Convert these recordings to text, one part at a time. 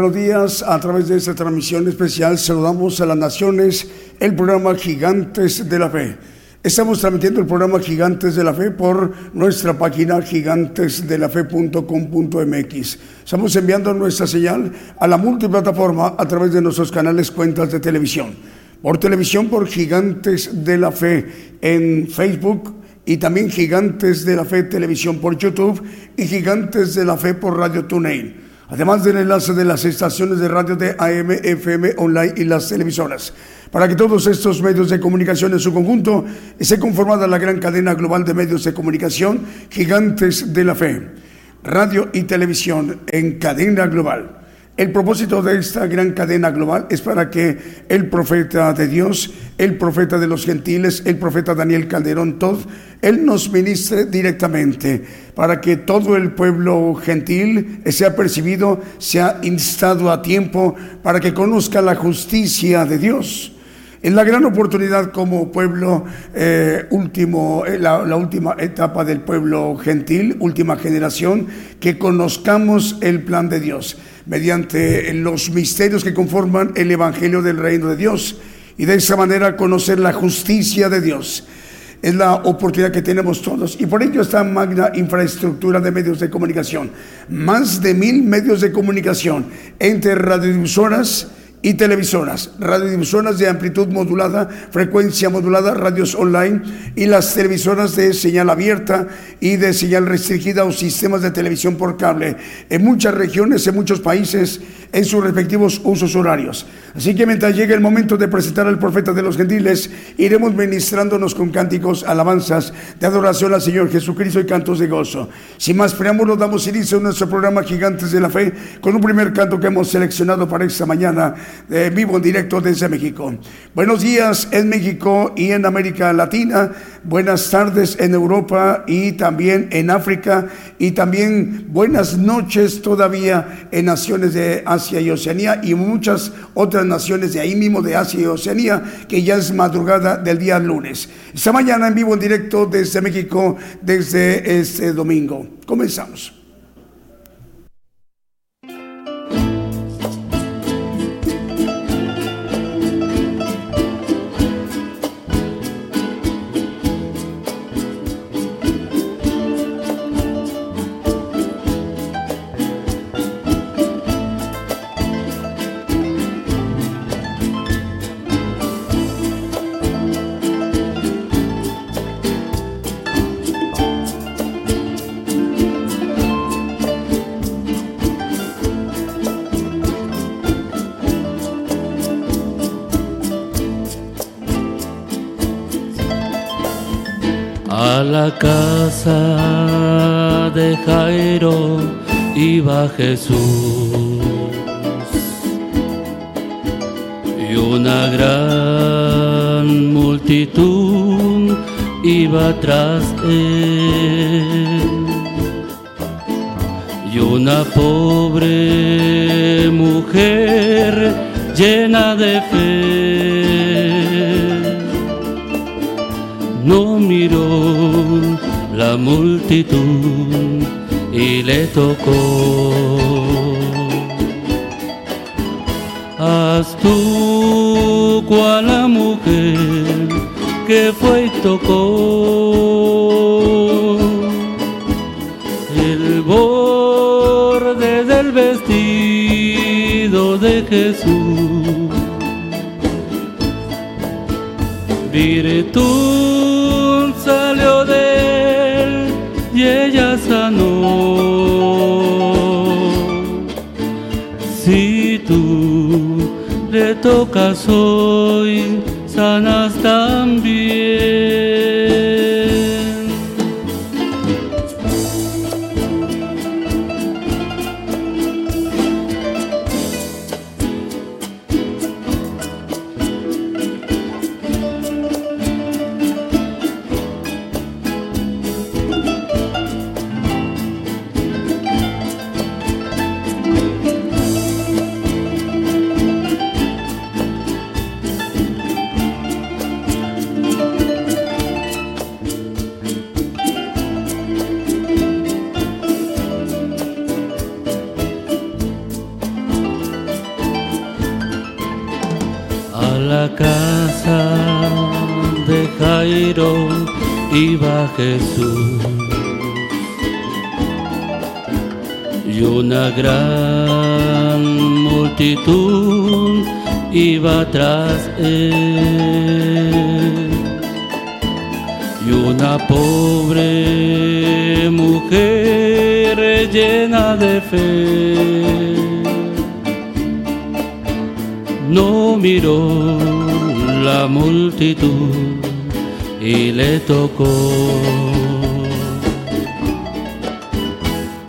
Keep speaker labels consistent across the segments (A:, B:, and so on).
A: Buenos días, a través de esta transmisión especial saludamos a las naciones, el programa Gigantes de la Fe. Estamos transmitiendo el programa Gigantes de la Fe por nuestra página gigantesdelafe.com.mx. Estamos enviando nuestra señal a la multiplataforma a través de nuestros canales cuentas de televisión. Por televisión por Gigantes de la Fe en Facebook y también Gigantes de la Fe Televisión por YouTube y Gigantes de la Fe por Radio TuneIn además del enlace de las estaciones de radio de AM, FM, online y las televisoras. Para que todos estos medios de comunicación en su conjunto esté conformada la gran cadena global de medios de comunicación gigantes de la fe, radio y televisión en cadena global. El propósito de esta gran cadena global es para que el profeta de Dios, el profeta de los gentiles, el profeta Daniel Calderón Todd, él nos ministre directamente para que todo el pueblo gentil sea percibido, sea instado a tiempo para que conozca la justicia de Dios. En la gran oportunidad como pueblo eh, último, eh, la, la, última etapa del pueblo gentil, última generación, que conozcamos el plan de Dios mediante los misterios que conforman el Evangelio del Reino de Dios y de esa manera conocer la justicia de Dios. Es la oportunidad que tenemos todos y por ello esta magna infraestructura de medios de comunicación. Más de mil medios de comunicación entre radiodifusoras, y televisoras, radiodifusoras de amplitud modulada, frecuencia modulada, radios online y las televisoras de señal abierta y de señal restringida o sistemas de televisión por cable en muchas regiones, en muchos países, en sus respectivos usos horarios. Así que mientras llegue el momento de presentar al profeta de los gentiles, iremos ministrándonos con cánticos, alabanzas de adoración al Señor Jesucristo y cantos de gozo. Sin más preámbulos, damos inicio a nuestro programa Gigantes de la Fe con un primer canto que hemos seleccionado para esta mañana de vivo en directo desde México. Buenos días en México y en América Latina. Buenas tardes en Europa y también en África. Y también buenas noches todavía en naciones de Asia y Oceanía y muchas otras naciones de ahí mismo de Asia y Oceanía, que ya es madrugada del día lunes. Esta mañana en vivo en directo desde México, desde este domingo. Comenzamos.
B: La casa de Jairo iba Jesús. Y una gran multitud iba tras él. Y una pobre mujer llena de fe
C: multitud y le tocó. Haz tú cual la mujer que fue y tocó el borde del vestido de Jesús. Ella sanó. Si tú le tocas hoy, sanas también. Él y una pobre mujer llena de fe no miró la multitud y le tocó.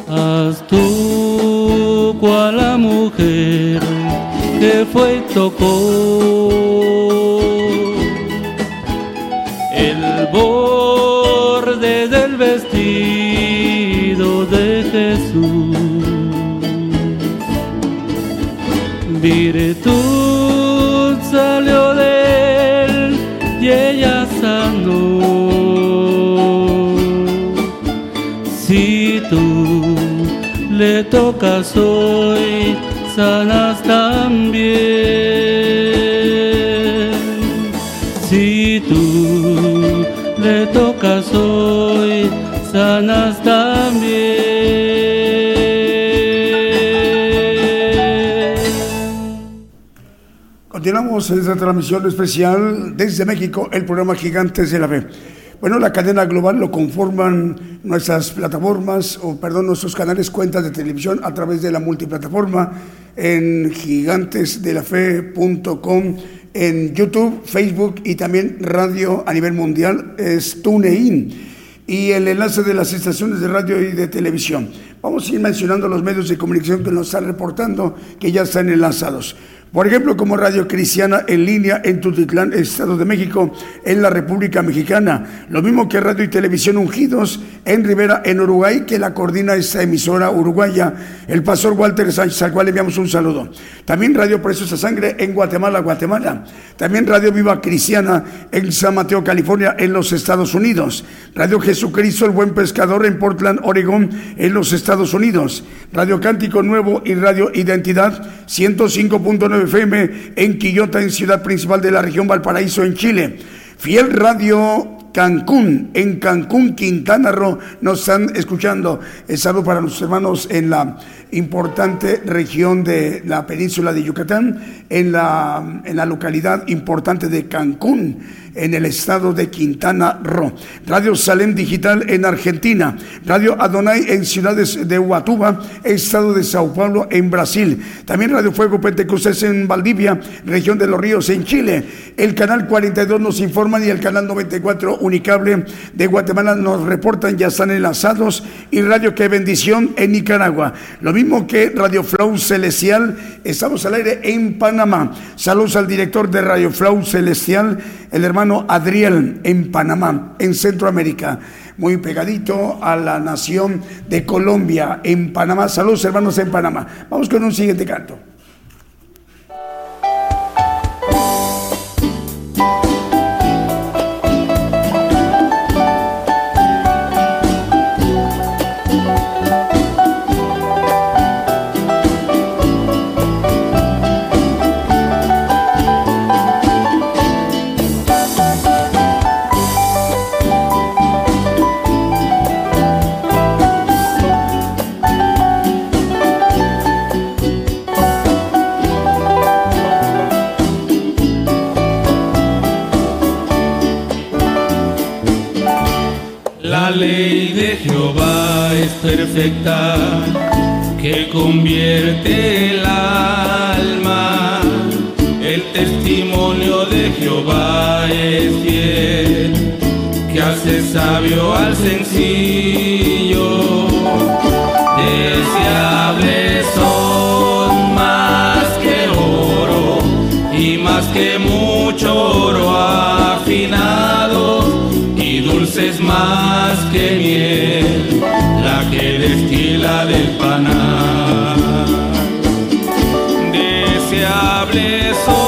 C: Haz tú cual la mujer que fue tocó borde del vestido de Jesús. Virtud salió de él y ella sanó. Si tú le tocas hoy, sanas también.
A: En esta transmisión especial desde México, el programa Gigantes de la Fe. Bueno, la cadena global lo conforman nuestras plataformas, o perdón, nuestros canales, cuentas de televisión a través de la multiplataforma en gigantesdelafe.com, en YouTube, Facebook y también radio a nivel mundial, es TuneIn y el enlace de las estaciones de radio y de televisión. Vamos a ir mencionando los medios de comunicación que nos están reportando que ya están enlazados. Por ejemplo, como Radio Cristiana en línea en Tutitlán, Estado de México, en la República Mexicana. Lo mismo que Radio y Televisión Ungidos en Rivera, en Uruguay, que la coordina esta emisora uruguaya, el pastor Walter Sánchez, al cual le enviamos un saludo. También Radio Precios a Sangre en Guatemala, Guatemala. También Radio Viva Cristiana en San Mateo, California, en los Estados Unidos. Radio Jesucristo, el Buen Pescador en Portland, Oregón, en los Estados Unidos. Radio Cántico Nuevo y Radio Identidad 105.9 FM en Quillota, en ciudad principal de la región Valparaíso, en Chile. Fiel Radio Cancún, en Cancún, Quintana Roo, nos están escuchando. El saludo para nuestros hermanos en la importante región de la península de Yucatán, en la, en la localidad importante de Cancún, en el estado de Quintana Roo. Radio Salem Digital en Argentina. Radio Adonai en ciudades de Huatuba, estado de Sao Paulo, en Brasil. También Radio Fuego Pentecostés en Valdivia, región de los Ríos, en Chile. El canal 42 nos informan y el canal 94 Unicable de Guatemala nos reportan, ya están enlazados. Y Radio Que Bendición en Nicaragua. Lo mismo que Radio Flow Celestial, estamos al aire en Panamá. Saludos al director de Radio Flow Celestial, el hermano Adriel, en Panamá, en Centroamérica. Muy pegadito a la nación de Colombia, en Panamá. Saludos hermanos en Panamá. Vamos con un siguiente canto.
B: Perfecta que convierte el alma. El testimonio de Jehová es fiel, que hace sabio al sencillo. Deseables son más que oro y más que mucho oro afinado y dulces más que miel, la que destila del panal. Deseables son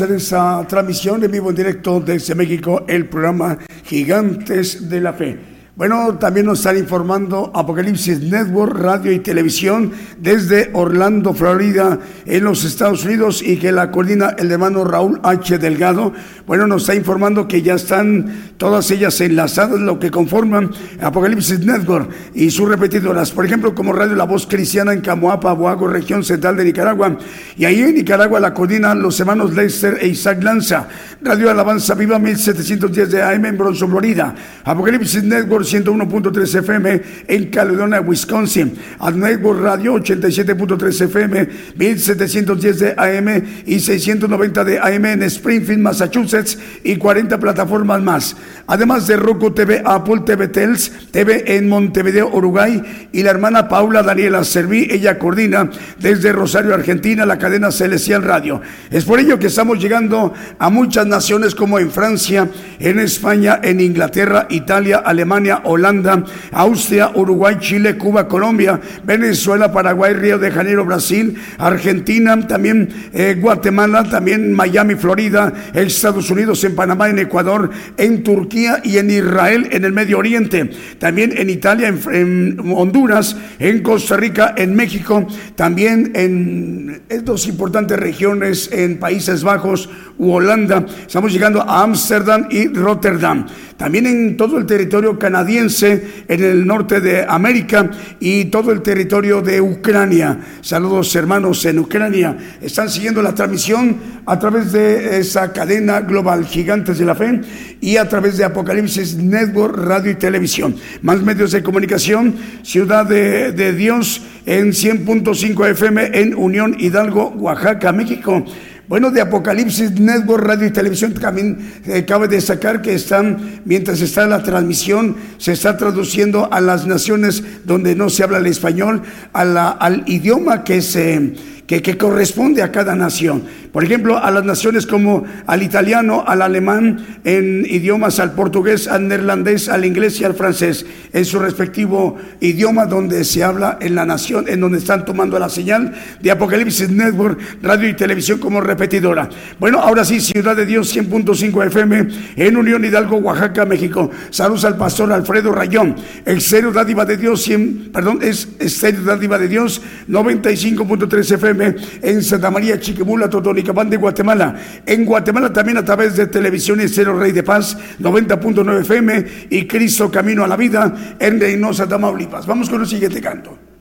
A: en esa transmisión en vivo en directo desde México, el programa Gigantes de la Fe. Bueno, también nos están informando Apocalipsis Network, radio y televisión desde Orlando, Florida, en los Estados Unidos y que la coordina el hermano Raúl H. Delgado. Bueno, nos está informando que ya están todas ellas enlazadas, lo que conforman Apocalipsis Network y sus repetidoras. Por ejemplo, como Radio La Voz Cristiana en Camoapa, Boago, región central de Nicaragua. Y ahí en Nicaragua la coordinan los hermanos Lester e Isaac Lanza. Radio Alabanza Viva 1710 de AM en Bronzo, Florida. Apocalipsis Network Network 101.3 FM en Caledonia, Wisconsin, Ad Network Radio 87.3 FM, 1710 de AM y 690 de AM en Springfield, Massachusetts y 40 plataformas más. Además de Roku TV, Apple TV Tels, TV en Montevideo, Uruguay y la hermana Paula Daniela Serví, ella coordina desde Rosario, Argentina, la cadena Celestial Radio. Es por ello que estamos llegando a muchas naciones como en Francia, en España, en Inglaterra, Italia, Alemania, Holanda, Austria, Uruguay, Chile, Cuba, Colombia, Venezuela, Paraguay, Río de Janeiro, Brasil, Argentina, también eh, Guatemala, también Miami, Florida, Estados Unidos, en Panamá, en Ecuador, en Turquía y en Israel, en el Medio Oriente, también en Italia, en, Honduras, en Costa Rica, en México, también en dos importantes regiones, en Países Bajos u Holanda. Estamos llegando a Ámsterdam y Rotterdam también en todo el territorio canadiense, en el norte de América y todo el territorio de Ucrania. Saludos hermanos en Ucrania. Están siguiendo la transmisión a través de esa cadena global Gigantes de la Fe y a través de Apocalipsis Network, Radio y Televisión. Más medios de comunicación, Ciudad de, Dios en 100.5 FM en Unión Hidalgo, Oaxaca, México. Bueno, de Apocalipsis Network, Radio y Televisión también eh, cabe destacar que están, mientras está la transmisión, se está traduciendo a las naciones donde no se habla el español, al idioma que se que, corresponde a cada nación. Por ejemplo, a las naciones como al italiano, al alemán, en idiomas, al portugués, al neerlandés, al inglés y al francés, en su respectivo idioma donde se habla en la nación, en donde están tomando la señal de Apocalipsis Network, radio y televisión como repetidora. Bueno, ahora sí, Ciudad de Dios 100.5 FM en Unión Hidalgo, Oaxaca, México. Saludos al pastor Alfredo Rayón. El Cero Dádiva de Dios, 100, perdón, es Estéreo Dádiva de Dios 95.3 FM en Santa María, Chiquimula, Totonicapán de Guatemala. En Guatemala también a través de televisión y Cero Rey de Paz, 90.9 FM y Cristo Camino a la Vida en Reynosa, Tamaulipas. Vamos con el siguiente canto.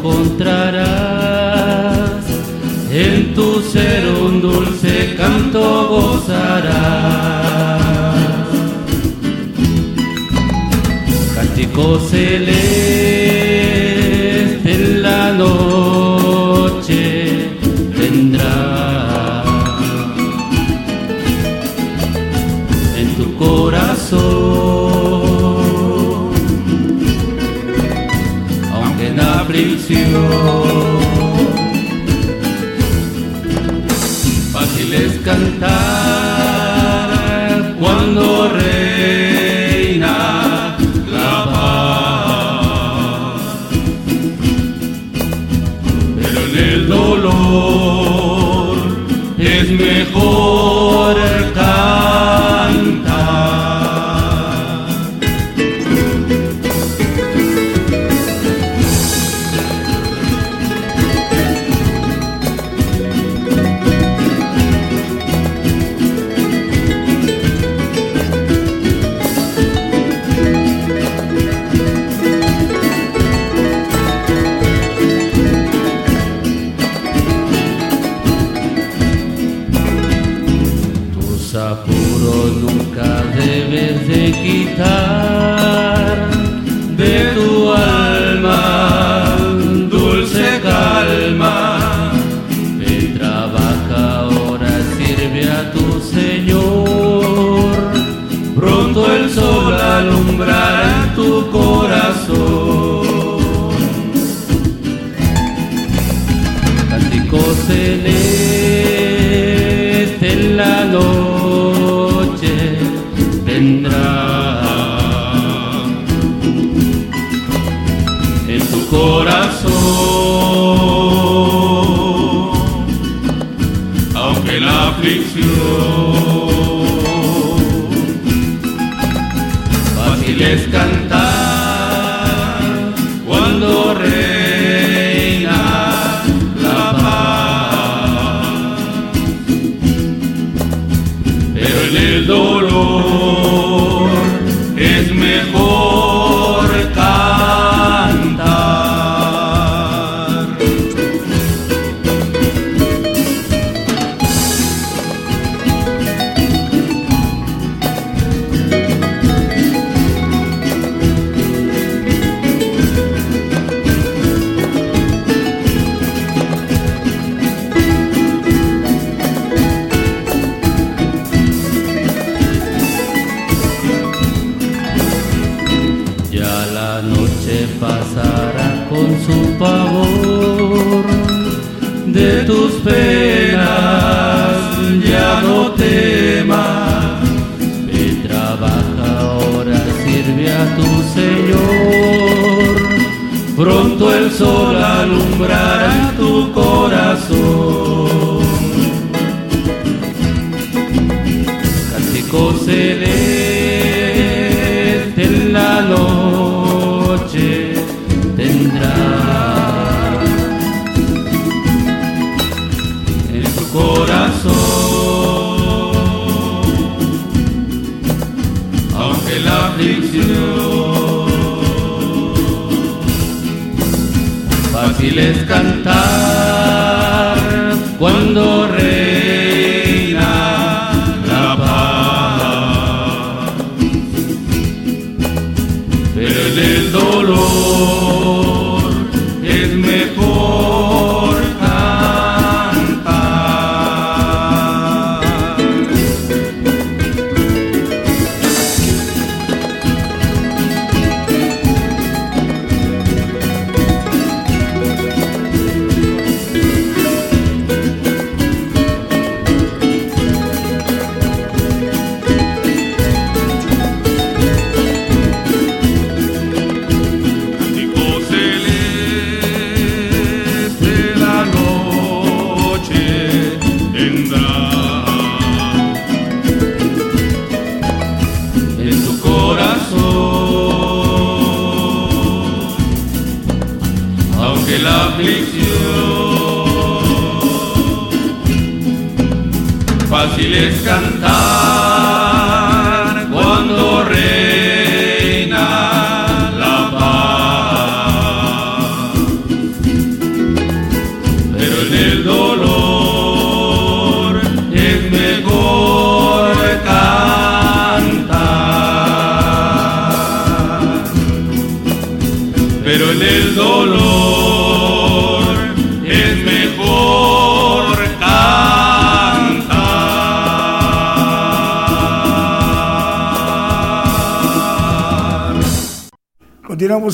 B: Encontrarás, en tu ser un dulce canto gozarás. Cántico celeste cuando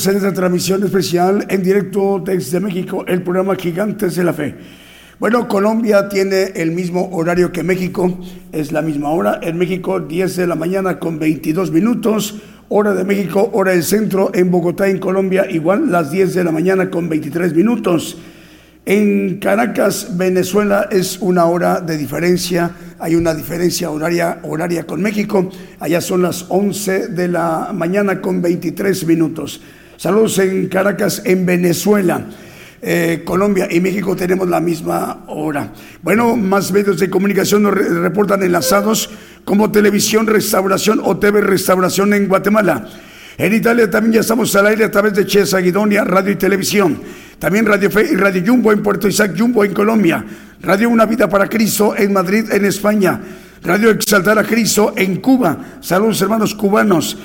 B: En
A: esta transmisión especial en directo desde México, el programa Gigantes de la Fe. Bueno, Colombia tiene el mismo horario que México, es la misma hora. En México, 10 de la mañana con 22 minutos. Hora de México, hora del centro. En Bogotá, en Colombia, igual las 10 de la mañana con 23 minutos. En Caracas, Venezuela, es una hora de diferencia. Hay una diferencia horaria, horaria con México. Allá son las 11 de la mañana con 23 minutos. Saludos en Caracas, en Venezuela. Eh, Colombia y México tenemos la misma hora. Bueno, más medios de comunicación nos re- reportan enlazados como Televisión Restauración o TV Restauración en Guatemala. En Italia también ya estamos al aire a través de Chesa Guidonia, Radio y Televisión. También Radio Fe y Radio Jumbo en Puerto Isaac Jumbo en Colombia. Radio Una Vida para Cristo en Madrid, en España. Radio Exaltar a Cristo en Cuba. Saludos hermanos cubanos.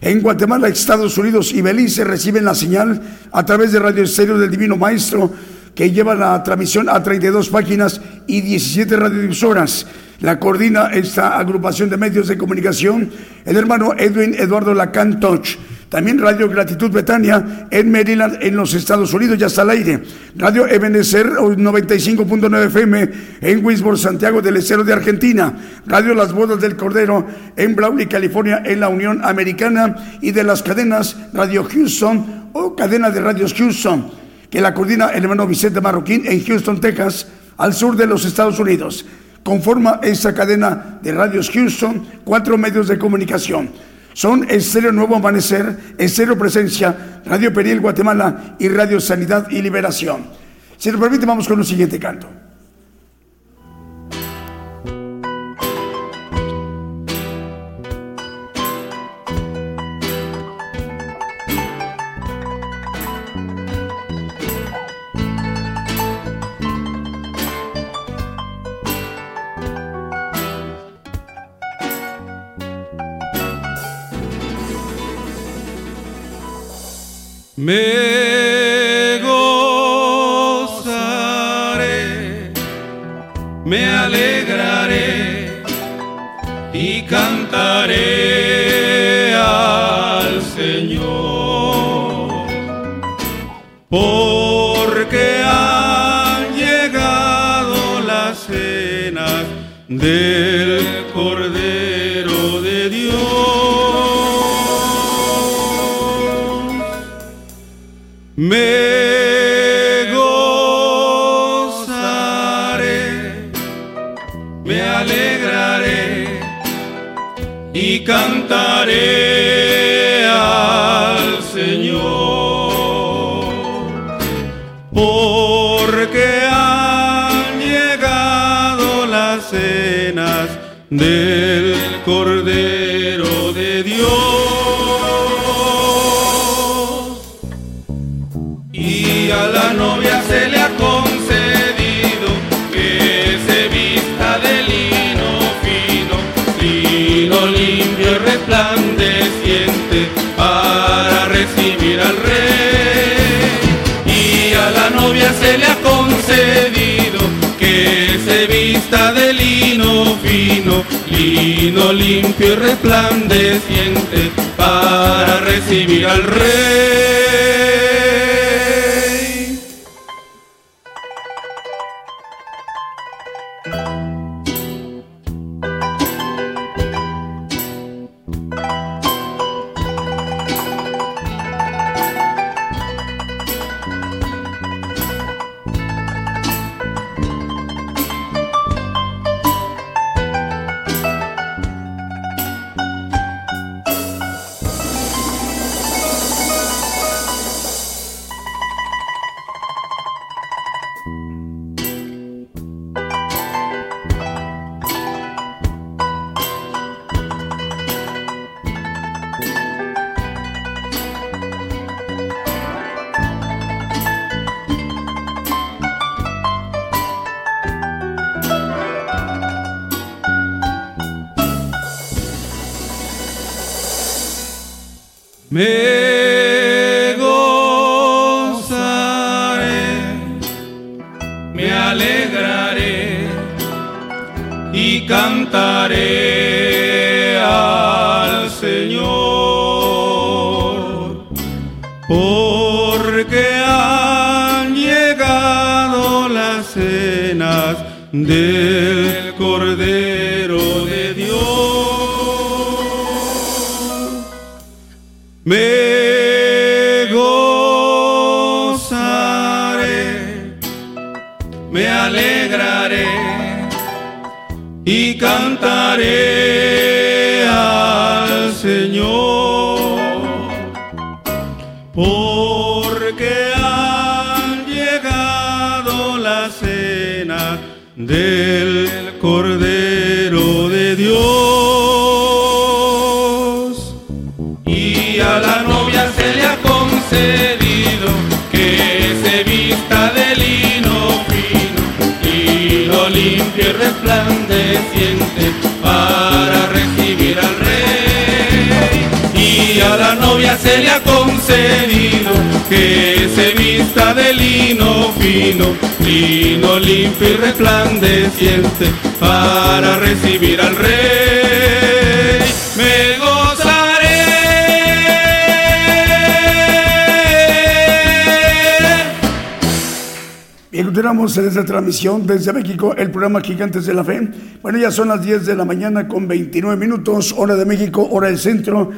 A: En Guatemala, Estados Unidos y Belice reciben la señal a través de Radio Estéreo del Divino Maestro, que lleva la transmisión a 32 páginas y 17 radiodifusoras. La coordina esta agrupación de medios de comunicación el hermano Edwin Eduardo Lacan Toch. También Radio Gratitud Betania en Maryland, en los Estados Unidos, ya está al aire. Radio Ebenecer 95.9 FM en Winsburg, Santiago del Estero de Argentina. Radio Las Bodas del Cordero en Brawley, California, en la Unión Americana. Y de las cadenas Radio Houston o cadena de radios Houston, que la coordina el hermano Vicente Marroquín en Houston, Texas, al sur de los Estados Unidos conforma esta cadena de radios Houston, cuatro medios de comunicación. Son Estéreo Nuevo Amanecer, Estéreo Presencia, Radio Periel Guatemala y Radio Sanidad y Liberación. Si nos permite, vamos con un siguiente canto.
B: Meu Me gozaré, me alegraré y cantaré al Señor. Porque han llegado las cenas de resplandeciente para recibir al rey. Y a la novia se le ha concedido que se vista de lino fino, lino limpio y resplandeciente para recibir al rey.
A: Continuamos en esta transmisión desde México, el programa Gigantes de la Fe. Bueno, ya son las 10 de la mañana con 29 minutos, hora de México, hora del centro,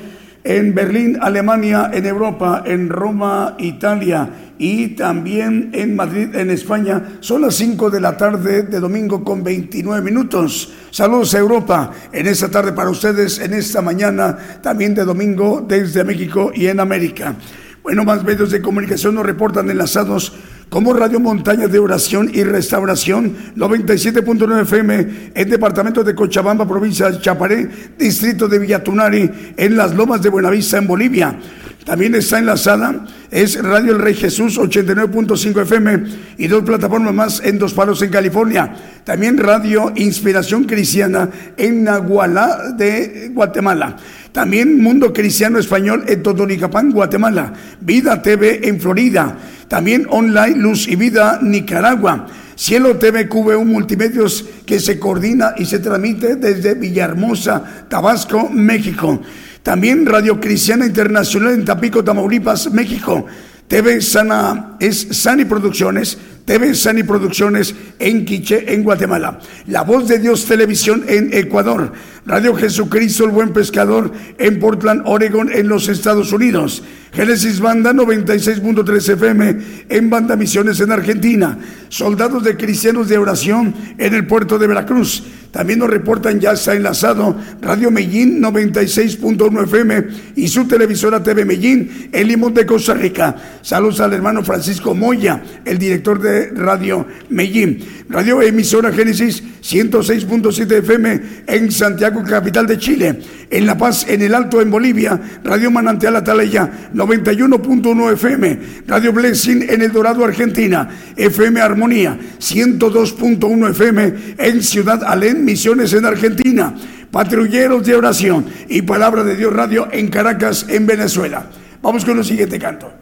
A: en Berlín, Alemania, en Europa, en Roma, Italia y también en Madrid, en España. Son las 5 de la tarde de domingo con 29 minutos. Saludos a Europa en esta tarde para ustedes, en esta mañana también de domingo desde México y en América. Bueno, más medios de comunicación nos reportan enlazados como Radio Montaña de Oración y Restauración, 97.9 FM, en departamento de Cochabamba, provincia de Chaparé, distrito de Villatunari, en las lomas de Buenavista, en Bolivia. También está enlazada, es Radio El Rey Jesús 89.5 FM y dos plataformas más en Dos Palos en California. También Radio Inspiración Cristiana en Nahualá de Guatemala. También Mundo Cristiano Español en Totonicapán, Guatemala. Vida TV en Florida. También online Luz y Vida Nicaragua. Cielo TV QVU Multimedios que se coordina y se transmite desde Villahermosa, Tabasco, México. También Radio Cristiana Internacional en Tapico, Tamaulipas, México. TV Sana es Sani Producciones, TV Sani Producciones en Quiche, en Guatemala. La Voz de Dios Televisión en Ecuador. Radio Jesucristo el Buen Pescador en Portland, Oregon, en los Estados Unidos. Génesis Banda 96.3 FM en Banda Misiones en Argentina. Soldados de Cristianos de Oración en el puerto de Veracruz. También nos reportan ya está enlazado Radio Medellín 96.1 FM y su televisora TV Medellín en Limón de Costa Rica. Saludos al hermano Francisco Moya, el director de Radio Medellín. Radio Emisora Génesis 106.7 FM en Santiago, capital de Chile. En La Paz, en el Alto, en Bolivia. Radio Manantial Atalaya 91.1 FM. Radio Blessing en El Dorado, Argentina. FM Armonía 102.1 FM en Ciudad Alén, Misiones en Argentina. Patrulleros de Oración y Palabra de Dios Radio en Caracas, en Venezuela. Vamos con el siguiente canto.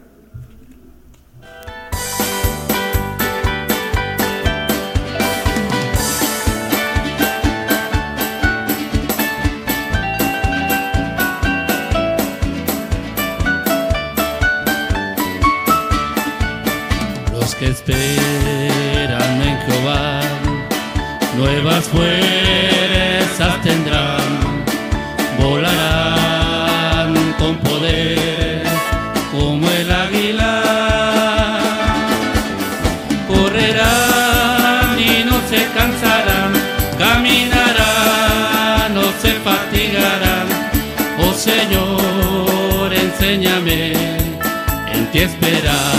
C: esperan nuevas fuerzas tendrán, volarán con poder como el águila, correrán y no se cansarán, caminarán, no se fatigarán, oh Señor, enséñame en ti esperar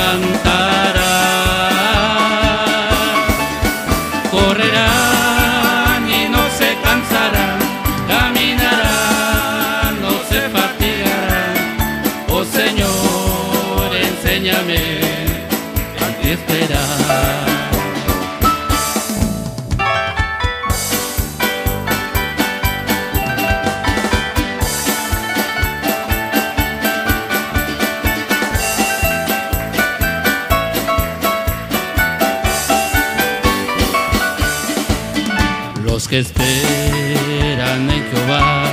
C: Que esperan en Jehová,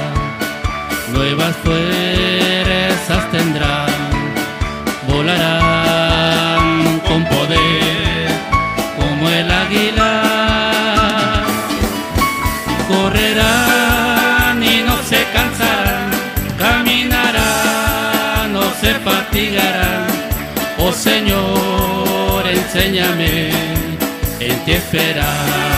C: nuevas fuerzas tendrán, volarán con poder como el águila, correrán y no se cansarán, caminarán, no se fatigarán, oh Señor, enséñame en ti esperar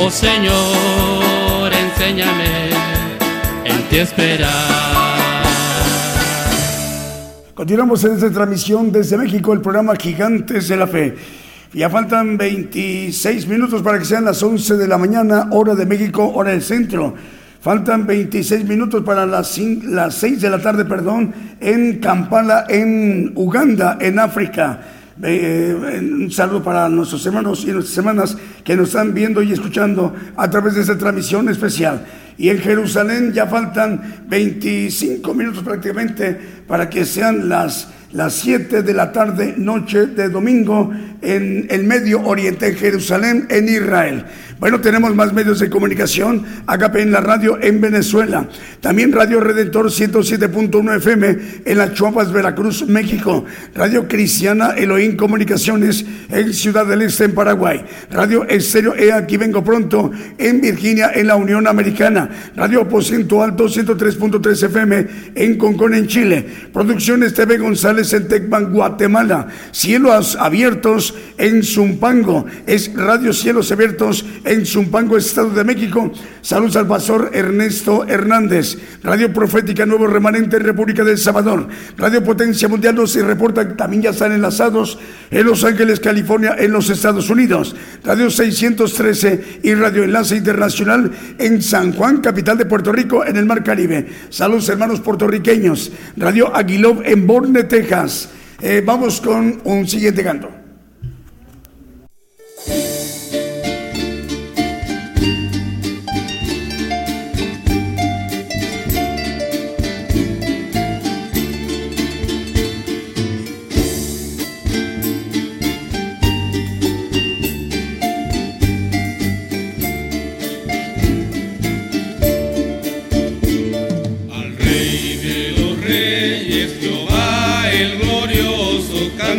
C: Oh Señor, enséñame en ti esperar.
A: Continuamos en esta transmisión desde México, el programa Gigantes de la Fe. Ya faltan 26 minutos para que sean las 11 de la mañana, hora de México, hora del centro.
B: Faltan 26 minutos para las, las 6 de la tarde, perdón, en Kampala, en Uganda, en África. Eh, un saludo para nuestros hermanos y nuestras hermanas que nos están viendo y escuchando a través de esta transmisión especial. Y en Jerusalén ya faltan 25 minutos prácticamente para que sean las las 7 de la tarde, noche de domingo, en el Medio Oriente, en Jerusalén, en Israel. Bueno, tenemos más medios de comunicación. Agape en la radio en Venezuela. También Radio Redentor 107.1 FM en las Chuapas, Veracruz, México. Radio Cristiana Elohim Comunicaciones en Ciudad del Este, en Paraguay. Radio Estéreo E, aquí vengo pronto, en Virginia, en la Unión Americana. Radio Aposento Alto 103.3 FM en Concón, en Chile. Producciones TV González en Tecban, Guatemala. Cielos abiertos en Zumpango. Es Radio Cielos Abiertos en Zumpango, Estado de México. Saludos al pastor Ernesto Hernández. Radio Profética Nuevo Remanente en República del Salvador. Radio Potencia Mundial nos reporta también ya están enlazados en Los Ángeles, California, en los Estados Unidos. Radio 613 y Radio Enlace Internacional en San Juan, capital de Puerto Rico, en el Mar Caribe. Saludos hermanos puertorriqueños. Radio Aguilov en Borne, Texas. Eh, vamos con un siguiente canto.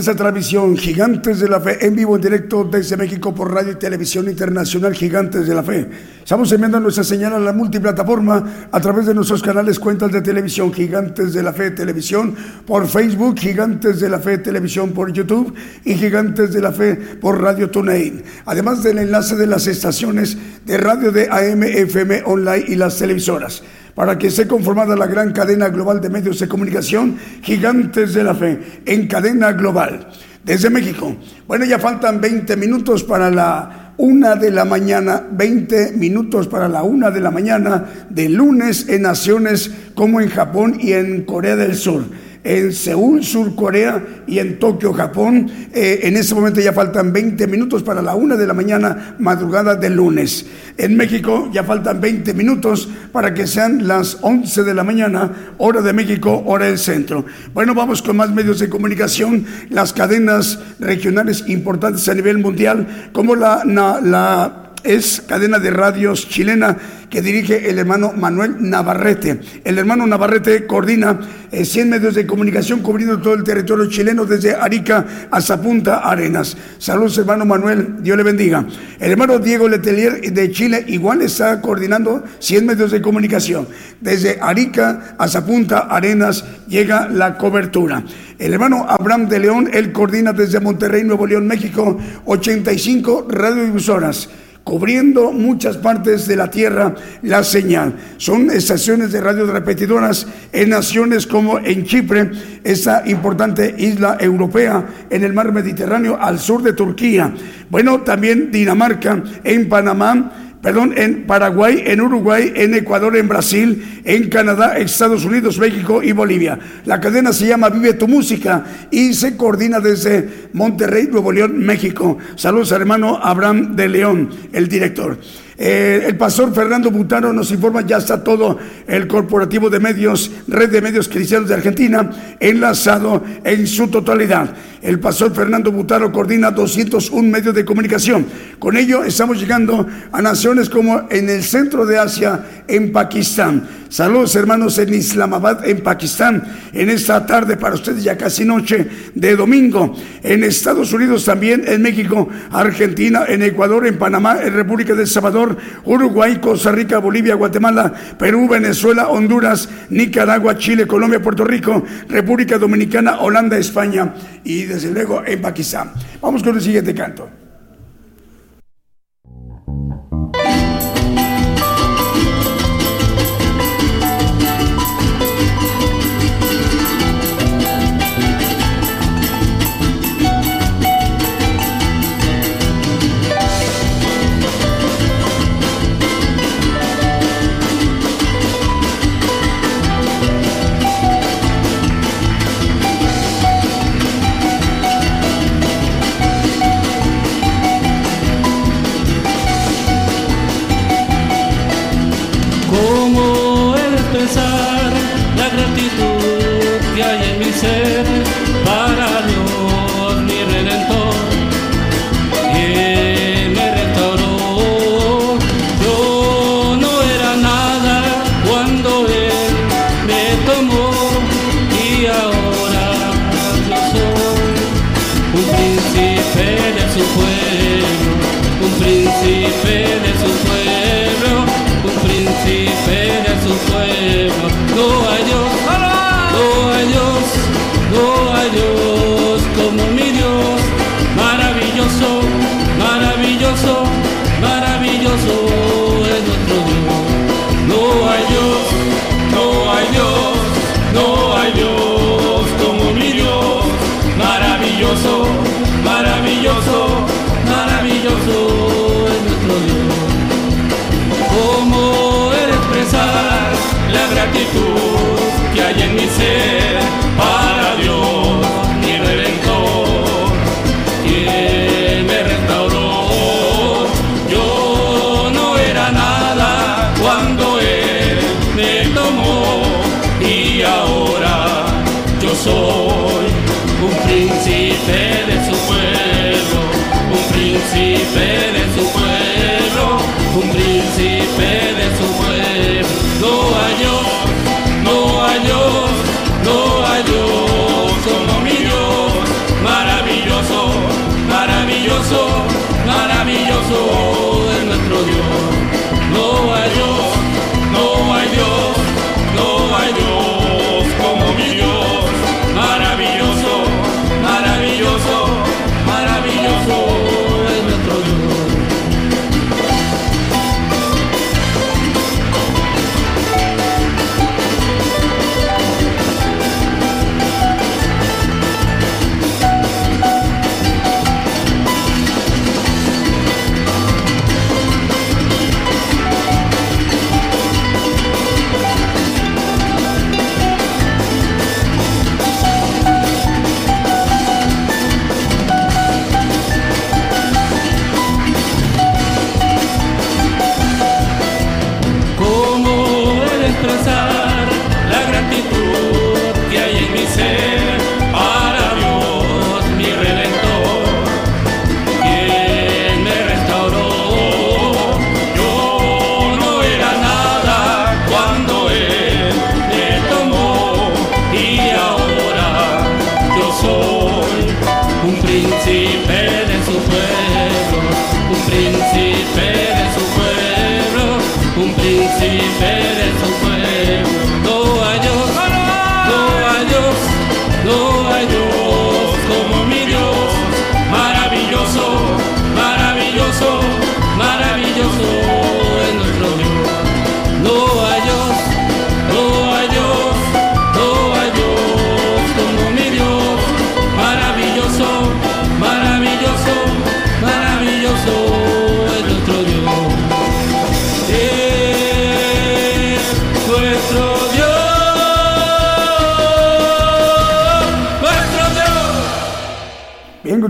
A: esta transmisión Gigantes de la Fe en vivo en directo desde México por Radio y Televisión Internacional Gigantes de la Fe. Estamos enviando nuestra señal a la multiplataforma a través de nuestros canales cuentas de televisión Gigantes de la Fe Televisión por Facebook, Gigantes de la Fe Televisión por YouTube y Gigantes de la Fe por Radio TuneIn. Además del enlace de las estaciones de radio de AM, FM, online y las televisoras para que esté conformada la gran cadena global de medios de comunicación, gigantes de la fe, en cadena global. Desde México. Bueno, ya faltan 20 minutos para la una de la mañana, 20 minutos para la una de la mañana de lunes en naciones como en Japón y en Corea del Sur en Seúl, Sur Corea y en Tokio, Japón. Eh, en ese momento ya faltan 20 minutos para la una de la mañana, madrugada del lunes. En México ya faltan 20 minutos para que sean las 11 de la mañana, hora de México, hora del centro. Bueno, vamos con más medios de comunicación, las cadenas regionales importantes a nivel mundial, como la, la es cadena de radios chilena que dirige el hermano Manuel Navarrete. El hermano Navarrete coordina 100 eh, medios de comunicación cubriendo todo el territorio chileno desde Arica hasta Punta Arenas. Saludos hermano Manuel, Dios le bendiga. El hermano Diego Letelier de Chile igual está coordinando 100 medios de comunicación. Desde Arica hasta Punta Arenas llega la cobertura. El hermano Abraham de León, él coordina desde Monterrey, Nuevo León, México, 85 radiodifusoras cubriendo muchas partes de la tierra la señal. Son estaciones de radio repetidoras en naciones como en Chipre, esa importante isla europea en el mar Mediterráneo al sur de Turquía. Bueno, también Dinamarca, en Panamá, perdón, en Paraguay, en Uruguay, en Ecuador, en Brasil, en Canadá, Estados Unidos, México y Bolivia. La cadena se llama Vive tu Música y se coordina desde Monterrey, Nuevo León, México. Saludos hermano Abraham de León, el director. Eh, el pastor Fernando Butano nos informa, ya está todo el corporativo de medios, red de medios cristianos de Argentina, enlazado en su totalidad. El pastor Fernando Butano coordina 201 medios de comunicación. Con ello estamos llegando a naciones como en el centro de Asia, en Pakistán. Saludos hermanos en Islamabad, en Pakistán, en esta tarde para ustedes ya casi noche de domingo. En Estados Unidos también, en México, Argentina, en Ecuador, en Panamá, en República del Salvador, Uruguay, Costa Rica, Bolivia, Guatemala, Perú, Venezuela, Honduras, Nicaragua, Chile, Colombia, Puerto Rico, República Dominicana, Holanda, España y desde luego en Pakistán. Vamos con el siguiente canto.
B: para Dios,
C: mi redentor, quien me restauró. Yo no era nada cuando Él me tomó y ahora yo soy un príncipe de su pueblo, un príncipe de su pueblo.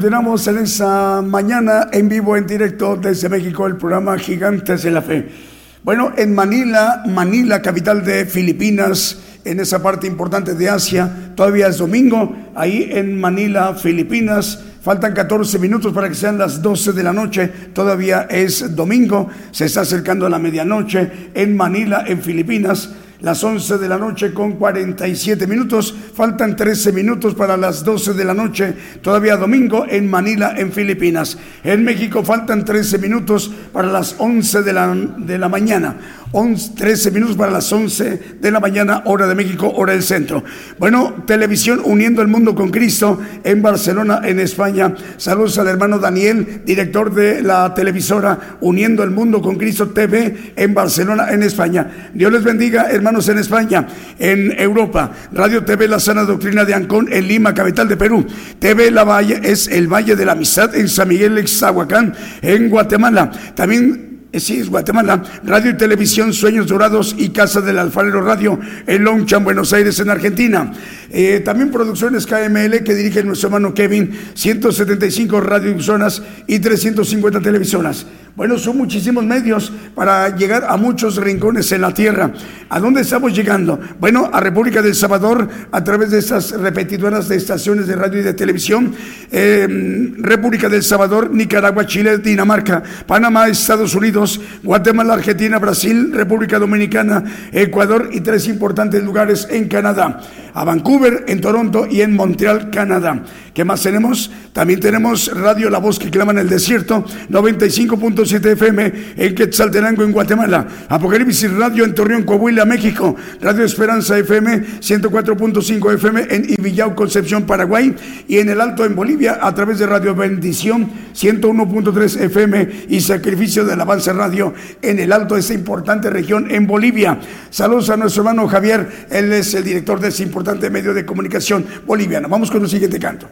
A: Continuamos en esa mañana en vivo, en directo desde México, el programa Gigantes de la Fe. Bueno, en Manila, Manila, capital de Filipinas, en esa parte importante de Asia, todavía es domingo, ahí en Manila, Filipinas, faltan 14 minutos para que sean las 12 de la noche, todavía es domingo, se está acercando a la medianoche en Manila, en Filipinas las 11 de la noche con 47 minutos. Faltan 13 minutos para las 12 de la noche, todavía domingo en Manila, en Filipinas. En México faltan 13 minutos para las 11 de la, de la mañana. 11, 13 minutos para las 11 de la mañana, hora de México, hora del centro. Bueno, televisión Uniendo el Mundo con Cristo en Barcelona, en España. Saludos al hermano Daniel, director de la televisora Uniendo el Mundo con Cristo TV en Barcelona, en España. Dios les bendiga, hermanos en España, en Europa. Radio TV La Sana Doctrina de Ancón en Lima, capital de Perú. TV La Valle es el Valle de la Amistad en San Miguel Exahuacán, en Guatemala. También Sí, es Guatemala. Radio y Televisión Sueños Dorados y Casa del Alfarero Radio en Lonchan, Buenos Aires, en Argentina. Eh, también producciones KML que dirige nuestro hermano Kevin, 175 radioemisoras y 350 televisoras. Bueno, son muchísimos medios para llegar a muchos rincones en la tierra. ¿A dónde estamos llegando? Bueno, a República del Salvador a través de estas repetidoras de estaciones de radio y de televisión. Eh, República del Salvador, Nicaragua, Chile, Dinamarca, Panamá, Estados Unidos, Guatemala, Argentina, Brasil, República Dominicana, Ecuador y tres importantes lugares en Canadá. A Vancouver, en Toronto y en Montreal, Canadá. ¿Qué más tenemos? También tenemos Radio La Voz que clama en el desierto, 95.7 FM en Quetzaltenango, en Guatemala. Apocalipsis Radio en Torreón, Coahuila, México. Radio Esperanza FM, 104.5 FM en Ibillau, Concepción, Paraguay. Y en el Alto, en Bolivia, a través de Radio Bendición, 101.3 FM y Sacrificio de Alabanza Radio en el Alto, esa importante región en Bolivia. Saludos a nuestro hermano Javier, él es el director de ese importante medio de comunicación boliviano. Vamos con el siguiente canto.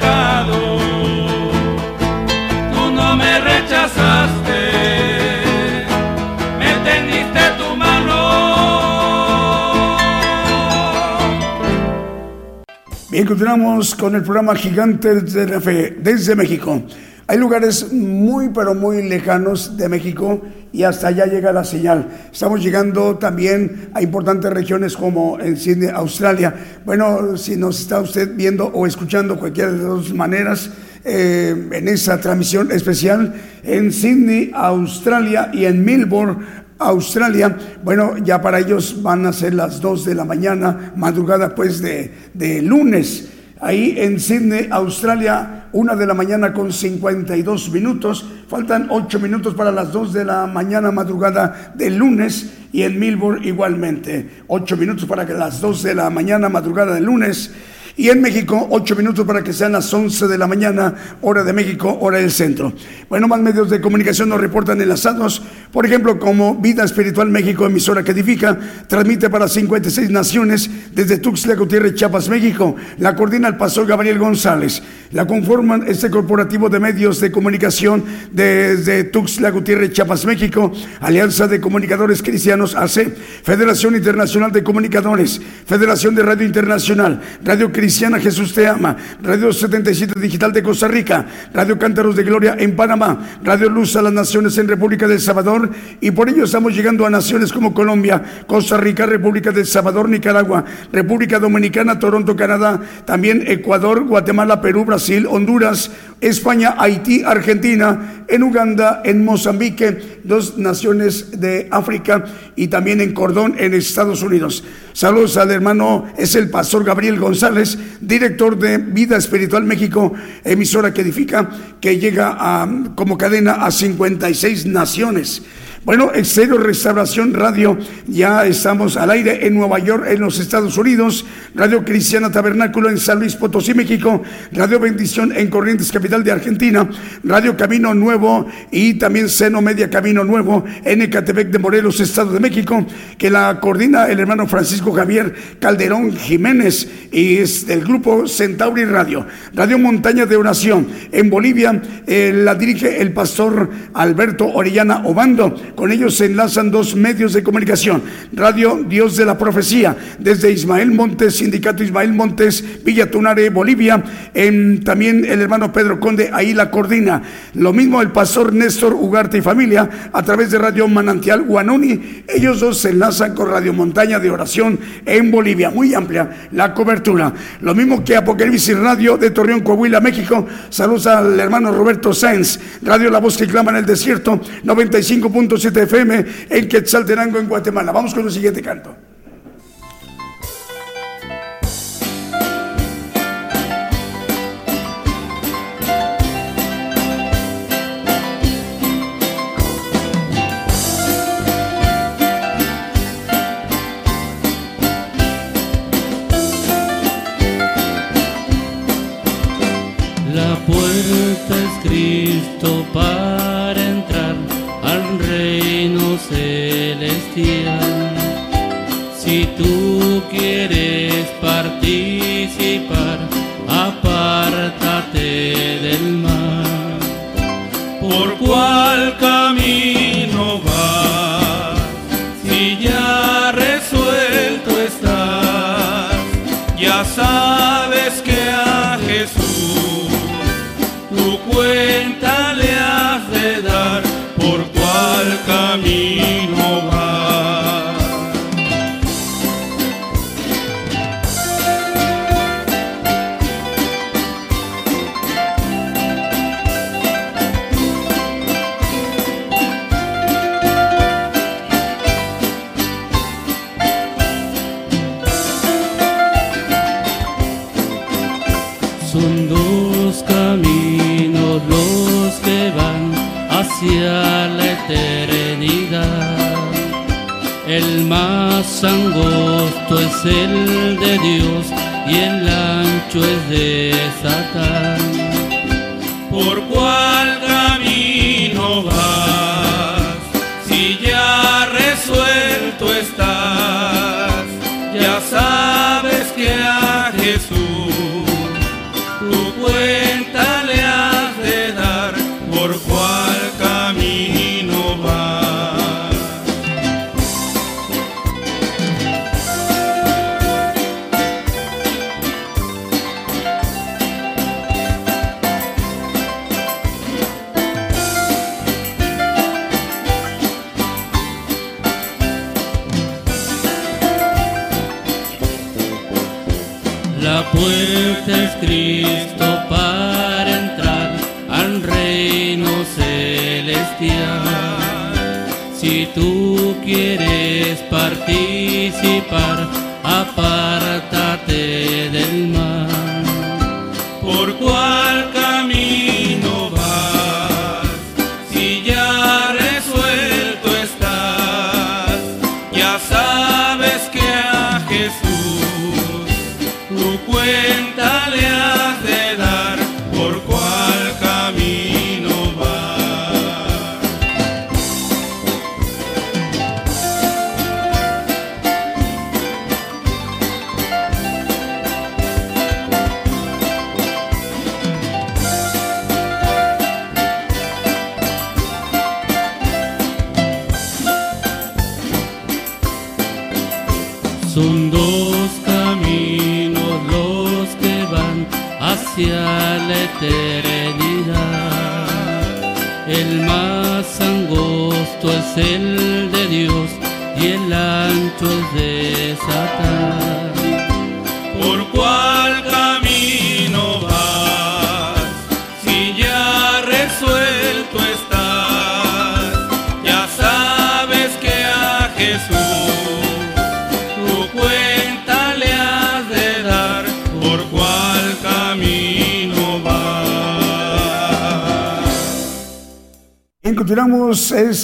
B: Pecado tú no me rechazaste me tendiste tu mano
A: Bien, continuamos con el programa Gigantes de la Fe desde México. Hay lugares muy, pero muy lejanos de México y hasta allá llega la señal. Estamos llegando también a importantes regiones como en Sydney, Australia. Bueno, si nos está usted viendo o escuchando cualquiera de las dos maneras, eh, en esa transmisión especial en Sydney, Australia y en Melbourne, Australia, bueno, ya para ellos van a ser las 2 de la mañana, madrugada pues de, de lunes. Ahí en Sydney, Australia, una de la mañana con 52 minutos. Faltan 8 minutos para las 2 de la mañana, madrugada del lunes. Y en Melbourne igualmente. 8 minutos para que las 2 de la mañana, madrugada del lunes. Y en México, 8 minutos para que sean las 11 de la mañana, hora de México, hora del centro. Bueno, más medios de comunicación nos reportan enlazados. Por ejemplo, como Vida Espiritual México, emisora que edifica, transmite para 56 naciones desde Tuxtla Gutiérrez, Chiapas, México. La coordina el pastor Gabriel González. La conforman este corporativo de medios de comunicación desde Tuxtla Gutiérrez, Chiapas, México. Alianza de Comunicadores Cristianos AC, Federación Internacional de Comunicadores, Federación de Radio Internacional, Radio Cristiana Jesús Te Ama, Radio 77 Digital de Costa Rica, Radio Cántaros de Gloria en Panamá, Radio Luz a las Naciones en República del Salvador y por ello estamos llegando a naciones como Colombia, Costa Rica, República del Salvador, Nicaragua, República Dominicana, Toronto, Canadá, también Ecuador, Guatemala, Perú, Brasil, Honduras, España, Haití, Argentina, en Uganda, en Mozambique, dos naciones de África y también en Cordón, en Estados Unidos. Saludos al hermano, es el pastor Gabriel González, director de Vida Espiritual México, emisora que edifica, que llega a, como cadena a 56 naciones. Bueno, Exterior Restauración Radio, ya estamos al aire en Nueva York, en los Estados Unidos, Radio Cristiana Tabernáculo en San Luis Potosí, México, Radio Bendición en Corrientes, capital de Argentina, Radio Camino Nuevo y también Seno Media Camino Nuevo en Ecatepec de Morelos, Estado de México, que la coordina el hermano Francisco Javier Calderón Jiménez y es del grupo Centauri Radio, Radio Montaña de Oración en Bolivia, eh, la dirige el pastor Alberto Orellana Obando. Con ellos se enlazan dos medios de comunicación. Radio Dios de la Profecía, desde Ismael Montes, Sindicato Ismael Montes, Villa Tunare, Bolivia. También el hermano Pedro Conde, ahí la coordina. Lo mismo el pastor Néstor Ugarte y familia, a través de Radio Manantial Guanuni. Ellos dos se enlazan con Radio Montaña de Oración en Bolivia. Muy amplia la cobertura. Lo mismo que Apocalipsis Radio de Torreón, Coahuila, México. Saludos al hermano Roberto Sáenz. Radio La Voz que clama en el desierto, 95.7 FM en Quetzaltenango, en Guatemala. Vamos con el siguiente canto.
B: Quieres participar, apártate del mal. ¿Por cuál
C: angosto es el de Dios y el ancho es de Satán.
B: ¿Por cuál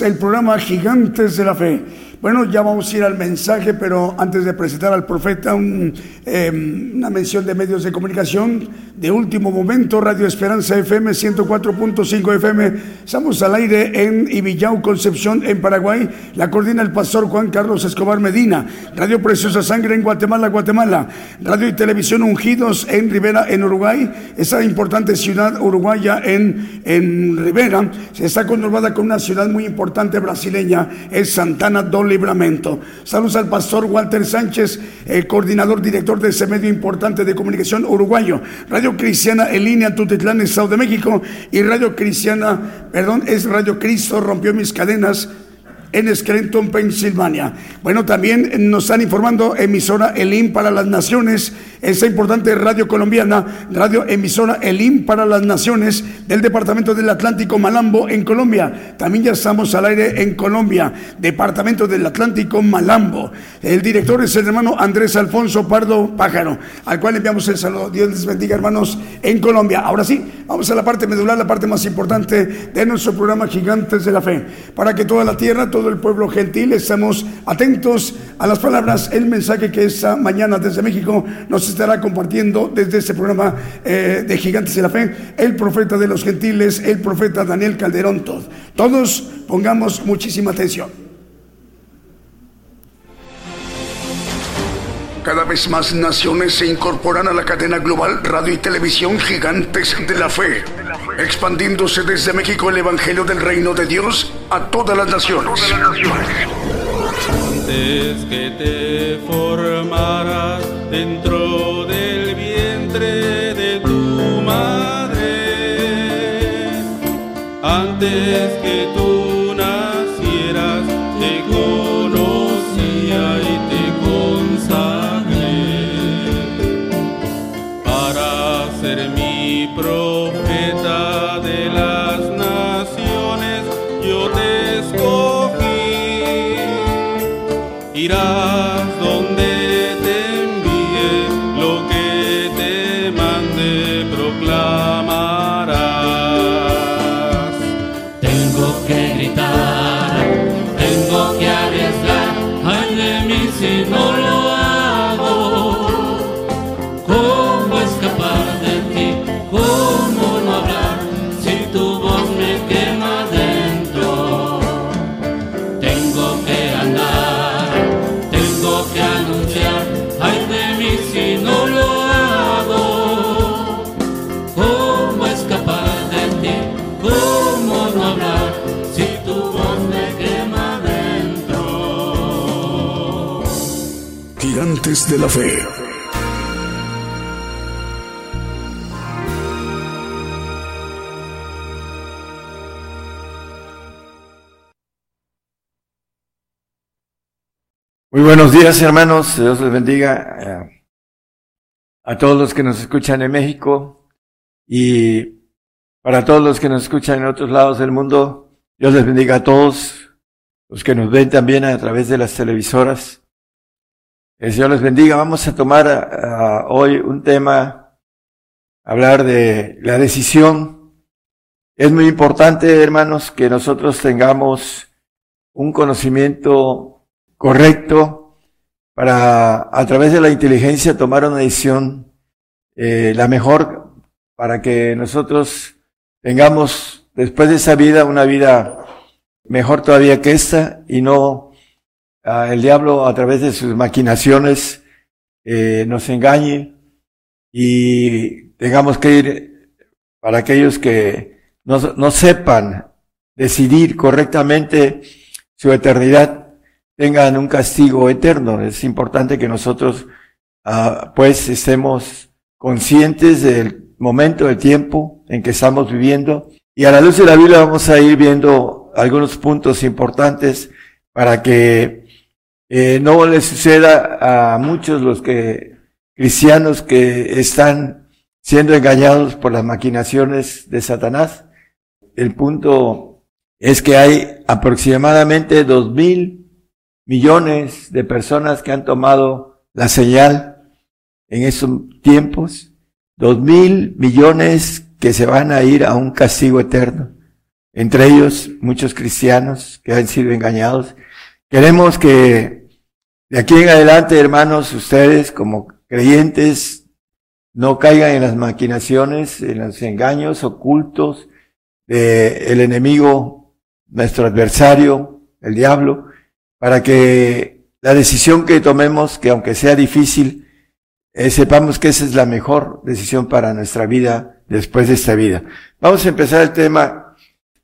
C: el
A: programa Gigantes de la Fe. Bueno, ya vamos a ir al mensaje, pero antes de presentar al profeta, un, eh, una mención de medios de comunicación de último momento, Radio Esperanza FM 104.5 FM. Estamos al aire en Ibillau, Concepción, en Paraguay. La coordina el pastor Juan Carlos Escobar Medina. Radio Preciosa Sangre en Guatemala, Guatemala. Radio y Televisión Ungidos en Rivera, en Uruguay. Esa importante ciudad uruguaya en, en Rivera se está conurbada con una ciudad muy importante brasileña, es Santana do Libramento. Saludos al pastor Walter Sánchez, el coordinador director de ese medio importante de comunicación uruguayo. Radio Cristiana en línea Tutitlán, Estado de México. Y Radio Cristiana, perdón, es Radio Cristo rompió mis cadenas en Scranton, Pensilvania. Bueno, también nos están informando emisora Elim para las Naciones, esa importante radio colombiana, radio emisora Elim para las Naciones del Departamento del Atlántico Malambo en Colombia. También ya estamos al aire en Colombia, Departamento del Atlántico Malambo. El director es el hermano Andrés Alfonso Pardo Pájaro, al cual enviamos el saludo. Dios les bendiga, hermanos, en Colombia. Ahora sí, vamos a la parte medular, la parte más importante de nuestro programa Gigantes de la Fe, para que toda la tierra, todo el pueblo gentil, estemos atentos a las palabras, el mensaje que esta mañana desde México nos estará compartiendo desde este programa eh, de Gigantes de la Fe, el profeta de los gentiles, el profeta Daniel Calderón Todd. Todos pongamos muchísima atención.
D: Cada vez más naciones se incorporan a la cadena global radio y televisión gigantes de la fe, expandiéndose desde México el Evangelio del Reino de Dios a todas las naciones.
B: Antes que te dentro del vientre de tu madre, antes De
E: la Fe.
F: Muy buenos días, hermanos. Dios les bendiga eh, a todos los que nos escuchan en México y para todos los que nos escuchan en otros lados del mundo. Dios les bendiga a todos los que nos ven también a través de las televisoras. El Señor les bendiga. Vamos a tomar eh, hoy un tema, hablar de la decisión. Es muy importante, hermanos, que nosotros tengamos un conocimiento correcto para, a través de la inteligencia, tomar una decisión eh, la mejor para que nosotros tengamos después de esa vida una vida mejor todavía que esta y no uh, el diablo a través de sus maquinaciones eh, nos engañe y tengamos que ir para aquellos que no, no sepan decidir correctamente su eternidad tengan un castigo eterno. Es importante que nosotros, uh, pues, estemos conscientes del momento, del tiempo en que estamos viviendo. Y a la luz de la Biblia vamos a ir viendo algunos puntos importantes para que eh, no les suceda a muchos los que cristianos que están siendo engañados por las maquinaciones de Satanás. El punto es que hay aproximadamente dos mil millones de personas que han tomado la señal en esos tiempos, dos mil millones que se van a ir a un castigo eterno, entre ellos muchos cristianos que han sido engañados. Queremos que de aquí en adelante, hermanos, ustedes como creyentes no caigan en las maquinaciones, en los engaños ocultos del enemigo, nuestro adversario, el diablo, para que la decisión que tomemos, que aunque sea difícil, eh, sepamos que esa es la mejor decisión para nuestra vida después de esta vida. Vamos a empezar el tema.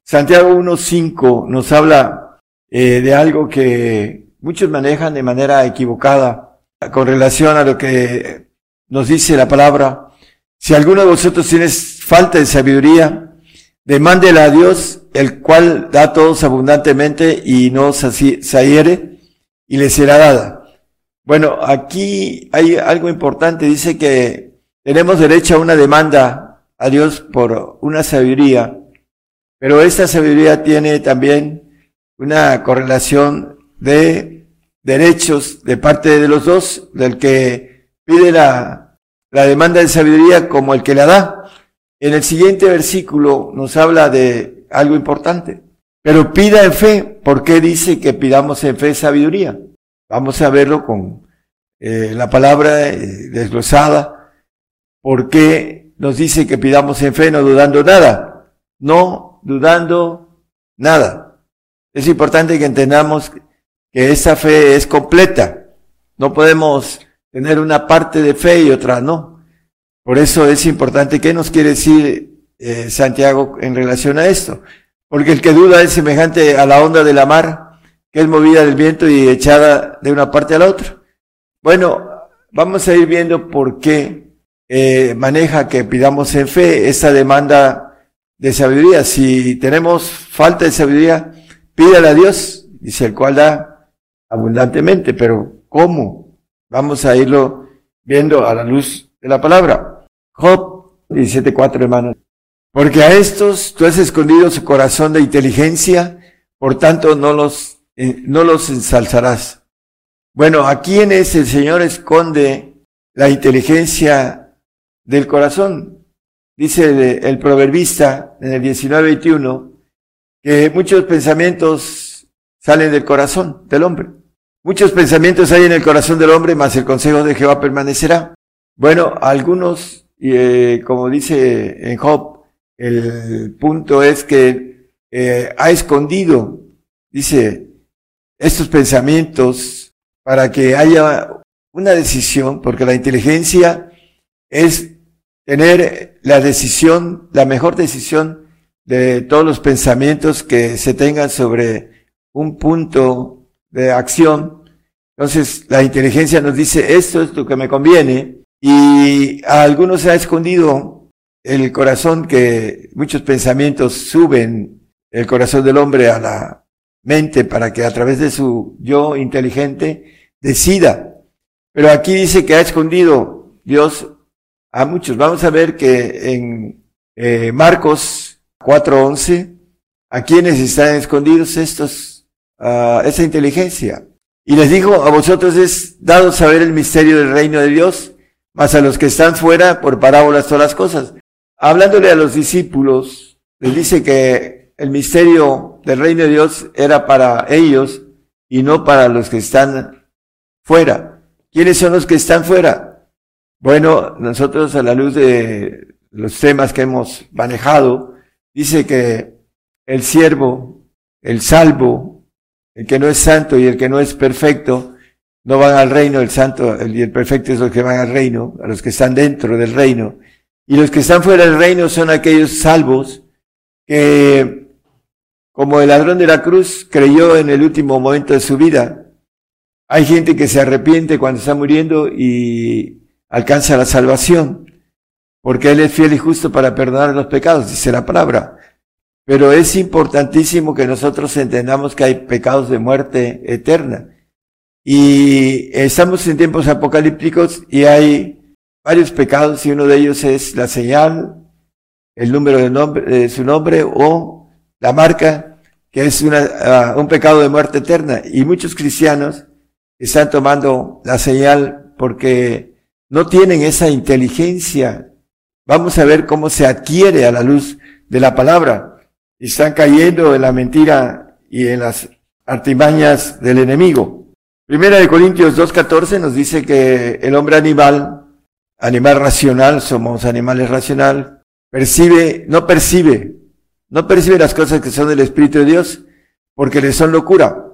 F: Santiago 1.5 nos habla eh, de algo que muchos manejan de manera equivocada con relación a lo que nos dice la palabra. Si alguno de vosotros tiene falta de sabiduría, demándela a Dios el cual da a todos abundantemente y no sahiere, y le será dada. Bueno, aquí hay algo importante, dice que tenemos derecho a una demanda a Dios por una sabiduría, pero esta sabiduría tiene también una correlación de derechos de parte de los dos, del que pide la, la demanda de sabiduría como el que la da. En el siguiente versículo nos habla de algo importante. Pero pida en fe. ¿Por qué dice que pidamos en fe sabiduría? Vamos a verlo con eh, la palabra eh, desglosada. ¿Por qué nos dice que pidamos en fe no dudando nada? No dudando nada. Es importante que entendamos que esa fe es completa. No podemos tener una parte de fe y otra no. Por eso es importante. ¿Qué nos quiere decir eh, Santiago en relación a esto. Porque el que duda es semejante a la onda de la mar, que es movida del viento y echada de una parte a la otra. Bueno, vamos a ir viendo por qué eh, maneja que pidamos en fe esa demanda de sabiduría. Si tenemos falta de sabiduría, pídale a Dios, dice el cual da abundantemente, pero ¿cómo? Vamos a irlo viendo a la luz de la palabra. Job 17.4 hermanos. Porque a estos tú has escondido su corazón de inteligencia, por tanto no los, eh, no los ensalzarás. Bueno, ¿a quiénes el Señor esconde la inteligencia del corazón? Dice el, el proverbista en el 19:21 que muchos pensamientos salen del corazón del hombre. Muchos pensamientos hay en el corazón del hombre, mas el consejo de Jehová permanecerá. Bueno, algunos, eh, como dice en Job, el punto es que eh, ha escondido, dice, estos pensamientos para que haya una decisión, porque la inteligencia es tener la decisión, la mejor decisión de todos los pensamientos que se tengan sobre un punto de acción Entonces, la inteligencia nos dice, esto es lo que me conviene, y a algunos se ha escondido el corazón que muchos pensamientos suben el corazón del hombre a la mente para que a través de su yo inteligente decida. Pero aquí dice que ha escondido Dios a muchos. Vamos a ver que en eh, Marcos 4:11, ¿a quienes están escondidos estos, uh, esa inteligencia? Y les dijo, a vosotros es dado saber el misterio del reino de Dios, mas a los que están fuera por parábolas todas las cosas. Hablándole a los discípulos, les dice que el misterio del reino de Dios era para ellos y no para los que están fuera. ¿Quiénes son los que están fuera? Bueno, nosotros a la luz de los temas que hemos manejado, dice que el siervo, el salvo, el que no es santo y el que no es perfecto, no van al reino, el santo y el perfecto es los que van al reino, a los que están dentro del reino. Y los que están fuera del reino son aquellos salvos que, como el ladrón de la cruz, creyó en el último momento de su vida. Hay gente que se arrepiente cuando está muriendo y alcanza la salvación, porque Él es fiel y justo para perdonar los pecados, dice la palabra. Pero es importantísimo que nosotros entendamos que hay pecados de muerte eterna. Y estamos en tiempos apocalípticos y hay varios pecados y uno de ellos es la señal, el número de, nombre, de su nombre o la marca, que es uh, un pecado de muerte eterna. Y muchos cristianos están tomando la señal porque no tienen esa inteligencia. Vamos a ver cómo se adquiere a la luz de la palabra y están cayendo en la mentira y en las artimañas del enemigo. Primera de Corintios 2.14 nos dice que el hombre animal, animal racional, somos animales racional, percibe, no percibe, no percibe las cosas que son del Espíritu de Dios porque le son locura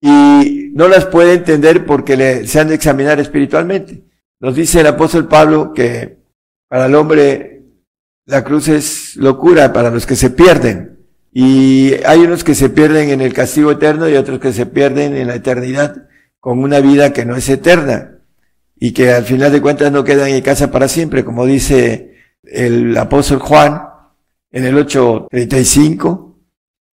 F: y no las puede entender porque le, se han de examinar espiritualmente. Nos dice el apóstol Pablo que para el hombre la cruz es locura para los que se pierden. Y hay unos que se pierden en el castigo eterno y otros que se pierden en la eternidad con una vida que no es eterna y que al final de cuentas no quedan en casa para siempre, como dice el apóstol Juan en el 8.35.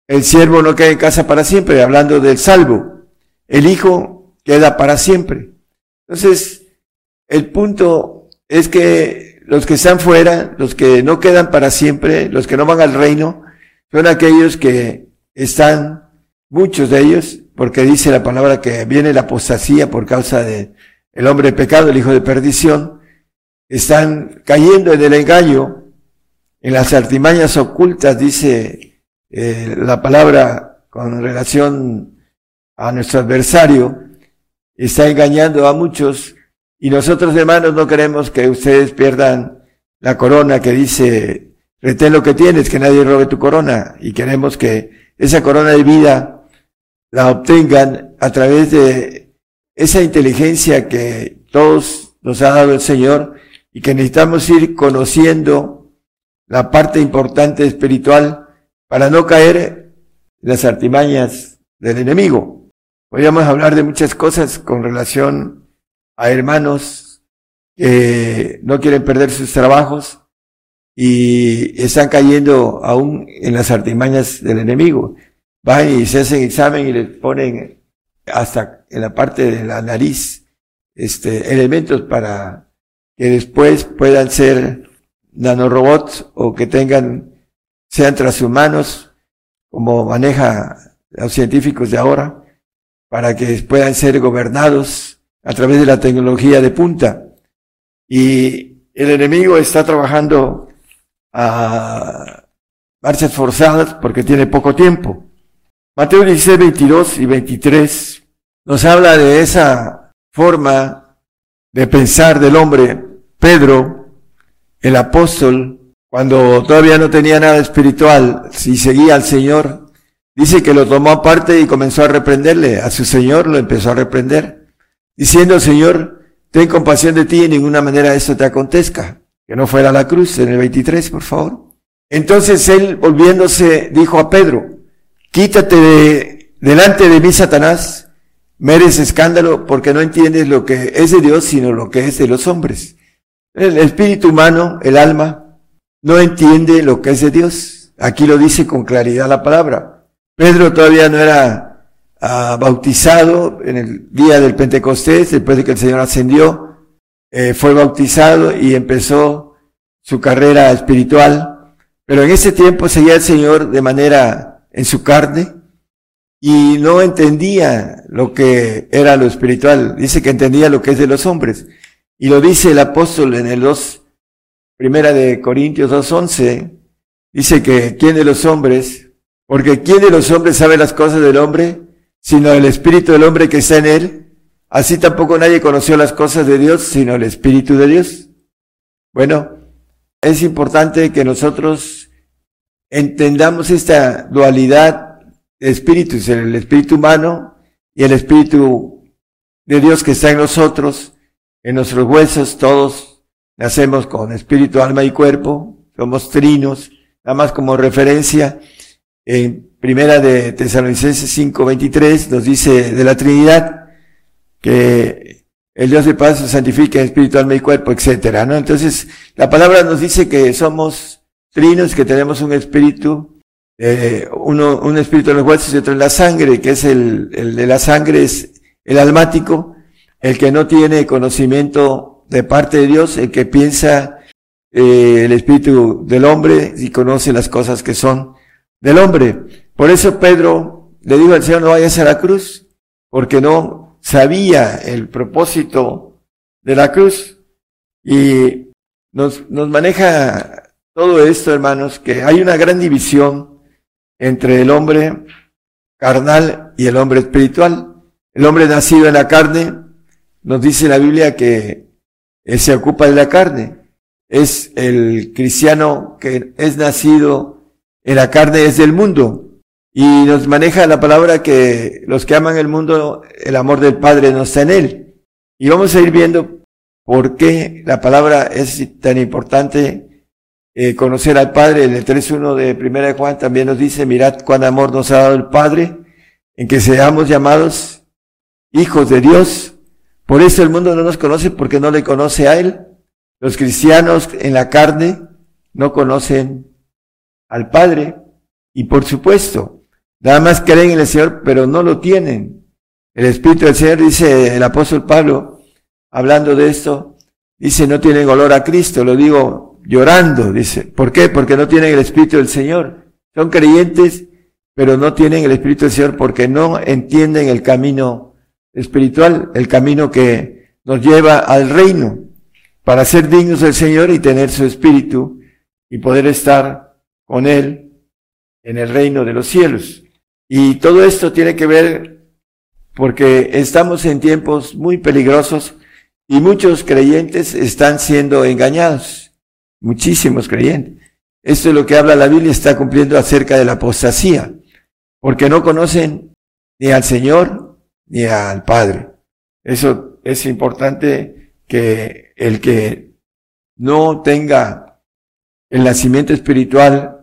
F: El siervo no queda en casa para siempre, hablando del salvo. El hijo queda para siempre. Entonces, el punto es que los que están fuera, los que no quedan para siempre, los que no van al reino, son aquellos que están, muchos de ellos, porque dice la palabra que viene la apostasía por causa de el hombre pecado, el hijo de perdición, están cayendo en el engaño, en las artimañas ocultas, dice eh, la palabra con relación a nuestro adversario, está engañando a muchos y nosotros hermanos no queremos que ustedes pierdan la corona que dice retén lo que tienes, que nadie robe tu corona. Y queremos que esa corona de vida la obtengan a través de esa inteligencia que todos nos ha dado el Señor y que necesitamos ir conociendo la parte importante espiritual para no caer en las artimañas del enemigo. Podríamos hablar de muchas cosas con relación a hermanos que no quieren perder sus trabajos, y están cayendo aún en las artimañas del enemigo. Van y se hacen examen y les ponen hasta en la parte de la nariz este, elementos para que después puedan ser nanorobots o que tengan, sean transhumanos, como maneja los científicos de ahora, para que puedan ser gobernados a través de la tecnología de punta. Y el enemigo está trabajando a marchas forzadas porque tiene poco tiempo. Mateo 16, 22 y 23 nos habla de esa forma de pensar del hombre. Pedro, el apóstol, cuando todavía no tenía nada espiritual, si seguía al Señor, dice que lo tomó aparte y comenzó a reprenderle. A su Señor lo empezó a reprender, diciendo, Señor, ten compasión de ti y en ninguna manera esto te acontezca que no fuera la cruz, en el 23, por favor. Entonces él, volviéndose, dijo a Pedro, quítate de, delante de mí, Satanás, mereces escándalo porque no entiendes lo que es de Dios, sino lo que es de los hombres. El espíritu humano, el alma, no entiende lo que es de Dios. Aquí lo dice con claridad la palabra. Pedro todavía no era ah, bautizado en el día del Pentecostés, después de que el Señor ascendió, eh, fue bautizado y empezó su carrera espiritual. Pero en ese tiempo seguía el Señor de manera en su carne, y no entendía lo que era lo espiritual. Dice que entendía lo que es de los hombres. Y lo dice el apóstol en el 2, primera de Corintios 2.11. Dice que ¿quién de los hombres? Porque ¿quién de los hombres sabe las cosas del hombre? Sino el espíritu del hombre que está en él. Así tampoco nadie conoció las cosas de Dios, sino el espíritu de Dios. Bueno, es importante que nosotros entendamos esta dualidad espíritus, el espíritu humano y el espíritu de Dios que está en nosotros, en nuestros huesos, todos nacemos con espíritu, alma y cuerpo, somos trinos, nada más como referencia, en primera de Tesalonicenses 5:23 nos dice de la Trinidad que el Dios de paz se santifica en espíritu, alma y cuerpo, etcétera, ¿no? Entonces, la palabra nos dice que somos trinos, que tenemos un espíritu, eh, uno, un espíritu en los huesos y otro en la sangre, que es el, el de la sangre es el almático, el que no tiene conocimiento de parte de Dios, el que piensa eh, el espíritu del hombre y conoce las cosas que son del hombre. Por eso Pedro le dijo al Señor, no vayas a la cruz, porque no sabía el propósito de la cruz. Y nos, nos maneja todo esto, hermanos, que hay una gran división entre el hombre carnal y el hombre espiritual. El hombre nacido en la carne, nos dice la Biblia que se ocupa de la carne. Es el cristiano que es nacido en la carne, es del mundo. Y nos maneja la palabra que los que aman el mundo, el amor del Padre no está en él. Y vamos a ir viendo por qué la palabra es tan importante eh, conocer al Padre. En el 3.1 de Primera de Juan también nos dice, mirad cuán amor nos ha dado el Padre, en que seamos llamados hijos de Dios. Por eso el mundo no nos conoce porque no le conoce a Él. Los cristianos en la carne no conocen al Padre. Y por supuesto, nada más creen en el Señor, pero no lo tienen. El Espíritu del Señor, dice el apóstol Pablo, hablando de esto, dice, no tienen olor a Cristo. Lo digo llorando, dice. ¿Por qué? Porque no tienen el Espíritu del Señor. Son creyentes, pero no tienen el Espíritu del Señor porque no entienden el camino espiritual, el camino que nos lleva al reino, para ser dignos del Señor y tener su Espíritu y poder estar con Él en el reino de los cielos. Y todo esto tiene que ver porque estamos en tiempos muy peligrosos y muchos creyentes están siendo engañados muchísimos creyentes. Esto es lo que habla la Biblia, está cumpliendo acerca de la apostasía, porque no conocen ni al Señor ni al Padre. Eso es importante que el que no tenga el nacimiento espiritual,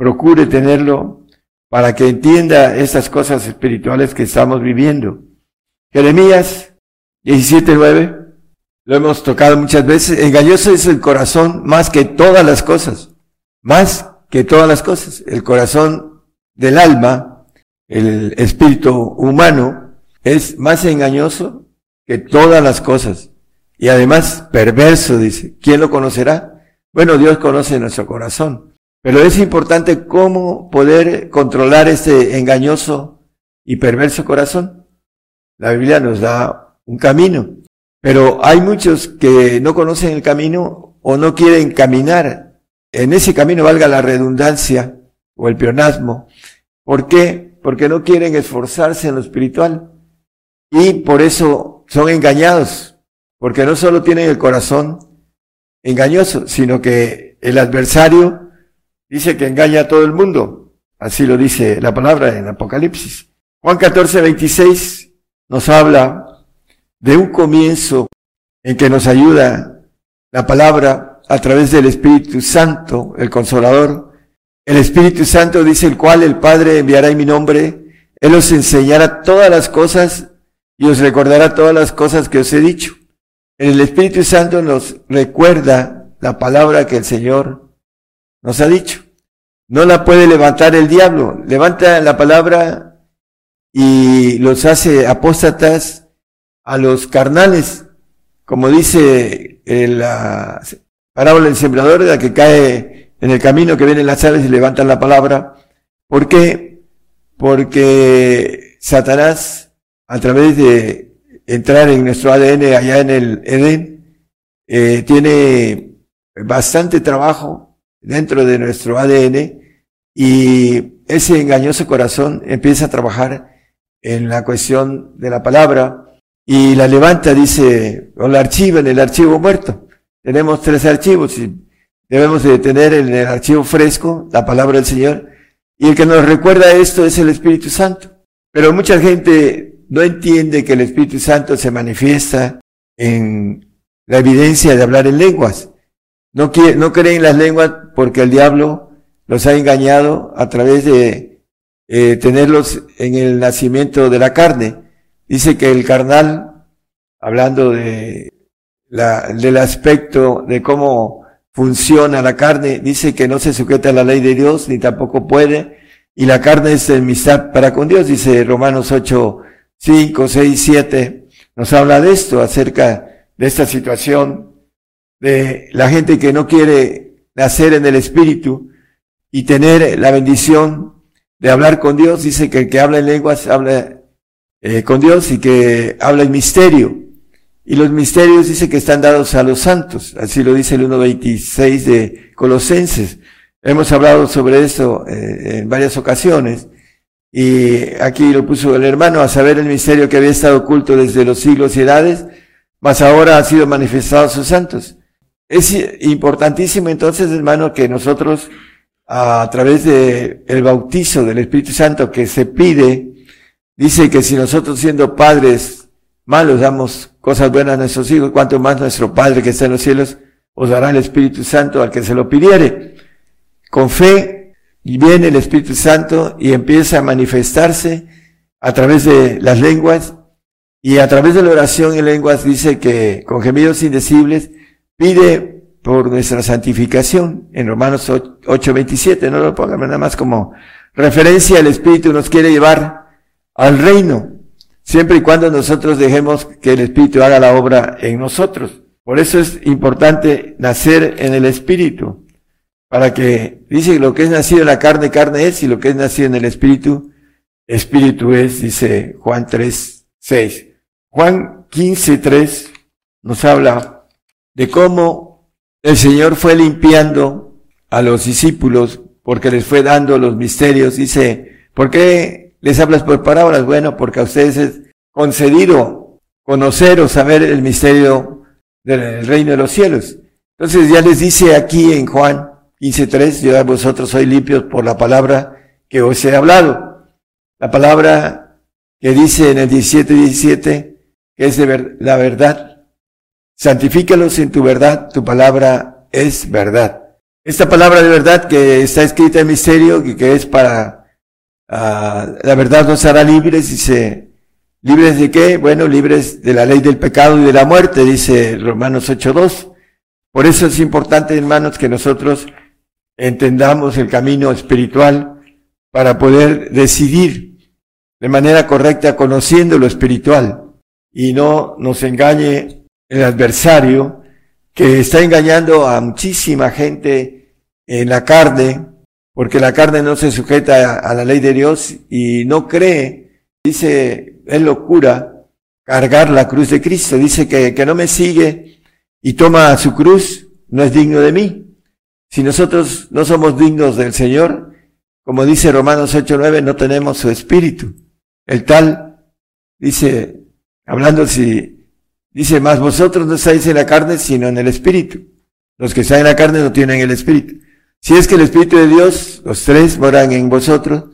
F: procure tenerlo para que entienda estas cosas espirituales que estamos viviendo. Jeremías 17.9 lo hemos tocado muchas veces, engañoso es el corazón más que todas las cosas, más que todas las cosas. El corazón del alma, el espíritu humano, es más engañoso que todas las cosas. Y además perverso, dice. ¿Quién lo conocerá? Bueno, Dios conoce nuestro corazón. Pero es importante cómo poder controlar este engañoso y perverso corazón. La Biblia nos da un camino. Pero hay muchos que no conocen el camino o no quieren caminar en ese camino, valga la redundancia o el peonasmo. ¿Por qué? Porque no quieren esforzarse en lo espiritual. Y por eso son engañados, porque no solo tienen el corazón engañoso, sino que el adversario dice que engaña a todo el mundo. Así lo dice la palabra en Apocalipsis. Juan 14, 26 nos habla de un comienzo en que nos ayuda la palabra a través del Espíritu Santo, el Consolador. El Espíritu Santo dice el cual el Padre enviará en mi nombre. Él os enseñará todas las cosas y os recordará todas las cosas que os he dicho. El Espíritu Santo nos recuerda la palabra que el Señor nos ha dicho. No la puede levantar el diablo. Levanta la palabra y los hace apóstatas a los carnales, como dice la parábola del sembrador, la que cae en el camino que vienen las aves y levantan la palabra. ¿Por qué? Porque Satanás, a través de entrar en nuestro ADN allá en el Edén, eh, tiene bastante trabajo dentro de nuestro ADN y ese engañoso corazón empieza a trabajar en la cuestión de la palabra y la levanta, dice, o la archiva en el archivo muerto. Tenemos tres archivos y debemos de tener en el archivo fresco la palabra del Señor. Y el que nos recuerda esto es el Espíritu Santo. Pero mucha gente no entiende que el Espíritu Santo se manifiesta en la evidencia de hablar en lenguas. No, quiere, no creen en las lenguas porque el diablo los ha engañado a través de eh, tenerlos en el nacimiento de la carne. Dice que el carnal, hablando de la, del aspecto de cómo funciona la carne, dice que no se sujeta a la ley de Dios, ni tampoco puede, y la carne es enemistad para con Dios, dice Romanos 8, 5, 6, 7, nos habla de esto, acerca de esta situación de la gente que no quiere nacer en el Espíritu y tener la bendición de hablar con Dios, dice que el que habla en lenguas habla eh, con Dios y que habla en misterio. Y los misterios dice que están dados a los santos. Así lo dice el 1.26 de Colosenses. Hemos hablado sobre eso eh, en varias ocasiones. Y aquí lo puso el hermano a saber el misterio que había estado oculto desde los siglos y edades, mas ahora ha sido manifestado a sus santos. Es importantísimo entonces, hermano, que nosotros, a través de bautizo del Espíritu Santo que se pide Dice que si nosotros siendo padres malos damos cosas buenas a nuestros hijos, cuanto más nuestro Padre que está en los cielos os dará el Espíritu Santo al que se lo pidiere. Con fe viene el Espíritu Santo y empieza a manifestarse a través de las lenguas y a través de la oración en lenguas dice que con gemidos indecibles pide por nuestra santificación en Romanos 8:27, no lo pongan nada más como referencia, el Espíritu nos quiere llevar al reino, siempre y cuando nosotros dejemos que el Espíritu haga la obra en nosotros. Por eso es importante nacer en el Espíritu, para que dice lo que es nacido en la carne, carne es, y lo que es nacido en el Espíritu, Espíritu es, dice Juan 3, 6. Juan 15, 3 nos habla de cómo el Señor fue limpiando a los discípulos porque les fue dando los misterios. Dice, ¿por qué les hablas por parábolas, bueno, porque a ustedes es concedido conocer o saber el misterio del reino de los cielos. Entonces ya les dice aquí en Juan 15.3, yo a vosotros soy limpios por la palabra que os he hablado. La palabra que dice en el 17.17, que es de la verdad. Santifícalos en tu verdad, tu palabra es verdad. Esta palabra de verdad que está escrita en misterio y que es para Ah, la verdad nos hará libres, dice, ¿libres de qué? Bueno, libres de la ley del pecado y de la muerte, dice Romanos 8.2. Por eso es importante, hermanos, que nosotros entendamos el camino espiritual para poder decidir de manera correcta conociendo lo espiritual y no nos engañe el adversario que está engañando a muchísima gente en la carne porque la carne no se sujeta a la ley de Dios y no cree, dice, es locura cargar la cruz de Cristo, dice que, que no me sigue y toma su cruz, no es digno de mí. Si nosotros no somos dignos del Señor, como dice Romanos 8:9, no tenemos su espíritu. El tal dice, hablando si, dice, más vosotros no estáis en la carne, sino en el espíritu. Los que están en la carne no tienen el espíritu. Si es que el Espíritu de Dios, los tres moran en vosotros,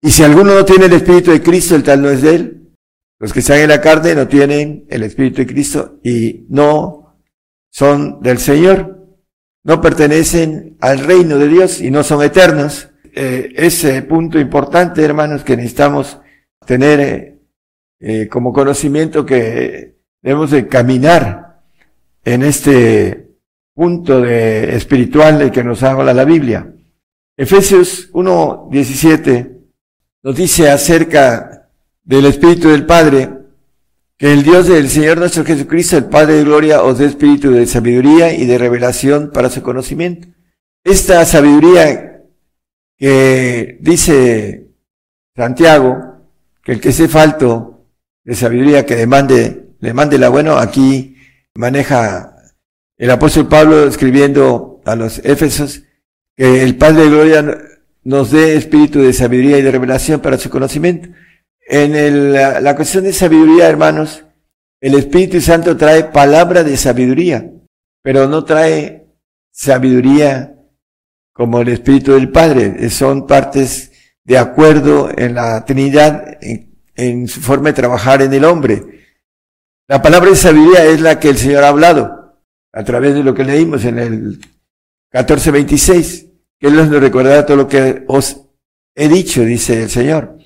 F: y si alguno no tiene el Espíritu de Cristo, el tal no es de él. Los que están en la carne no tienen el Espíritu de Cristo y no son del Señor, no pertenecen al reino de Dios y no son eternos. Eh, ese punto importante, hermanos, que necesitamos tener eh, eh, como conocimiento que debemos de caminar en este punto de espiritual del que nos habla la Biblia. Efesios 1.17 nos dice acerca del Espíritu del Padre, que el Dios del Señor nuestro Jesucristo, el Padre de Gloria, os dé espíritu de sabiduría y de revelación para su conocimiento. Esta sabiduría que dice Santiago, que el que esté falto de sabiduría que demande, le mande la bueno, aquí maneja el apóstol Pablo escribiendo a los Éfesos que el Padre de Gloria nos dé espíritu de sabiduría y de revelación para su conocimiento. En el, la, cuestión de sabiduría, hermanos, el Espíritu Santo trae palabra de sabiduría, pero no trae sabiduría como el Espíritu del Padre. Son partes de acuerdo en la Trinidad, en su forma de trabajar en el hombre. La palabra de sabiduría es la que el Señor ha hablado a través de lo que leímos en el 14.26, que Él nos recordará todo lo que os he dicho, dice el Señor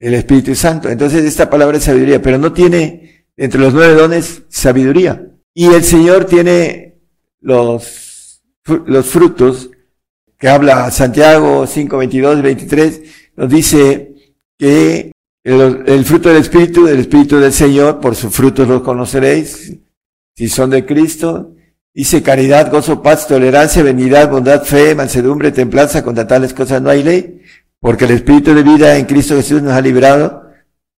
F: el Espíritu Santo. Entonces esta palabra es sabiduría, pero no tiene entre los nueve dones sabiduría. Y el Señor tiene los, los frutos que habla Santiago 5, 22, 23, nos dice que el, fruto del Espíritu, del Espíritu del Señor, por sus frutos los conoceréis, si son de Cristo. Dice caridad, gozo, paz, tolerancia, benignidad, bondad, fe, mansedumbre, templanza, contra tales cosas no hay ley porque el Espíritu de vida en Cristo Jesús nos ha librado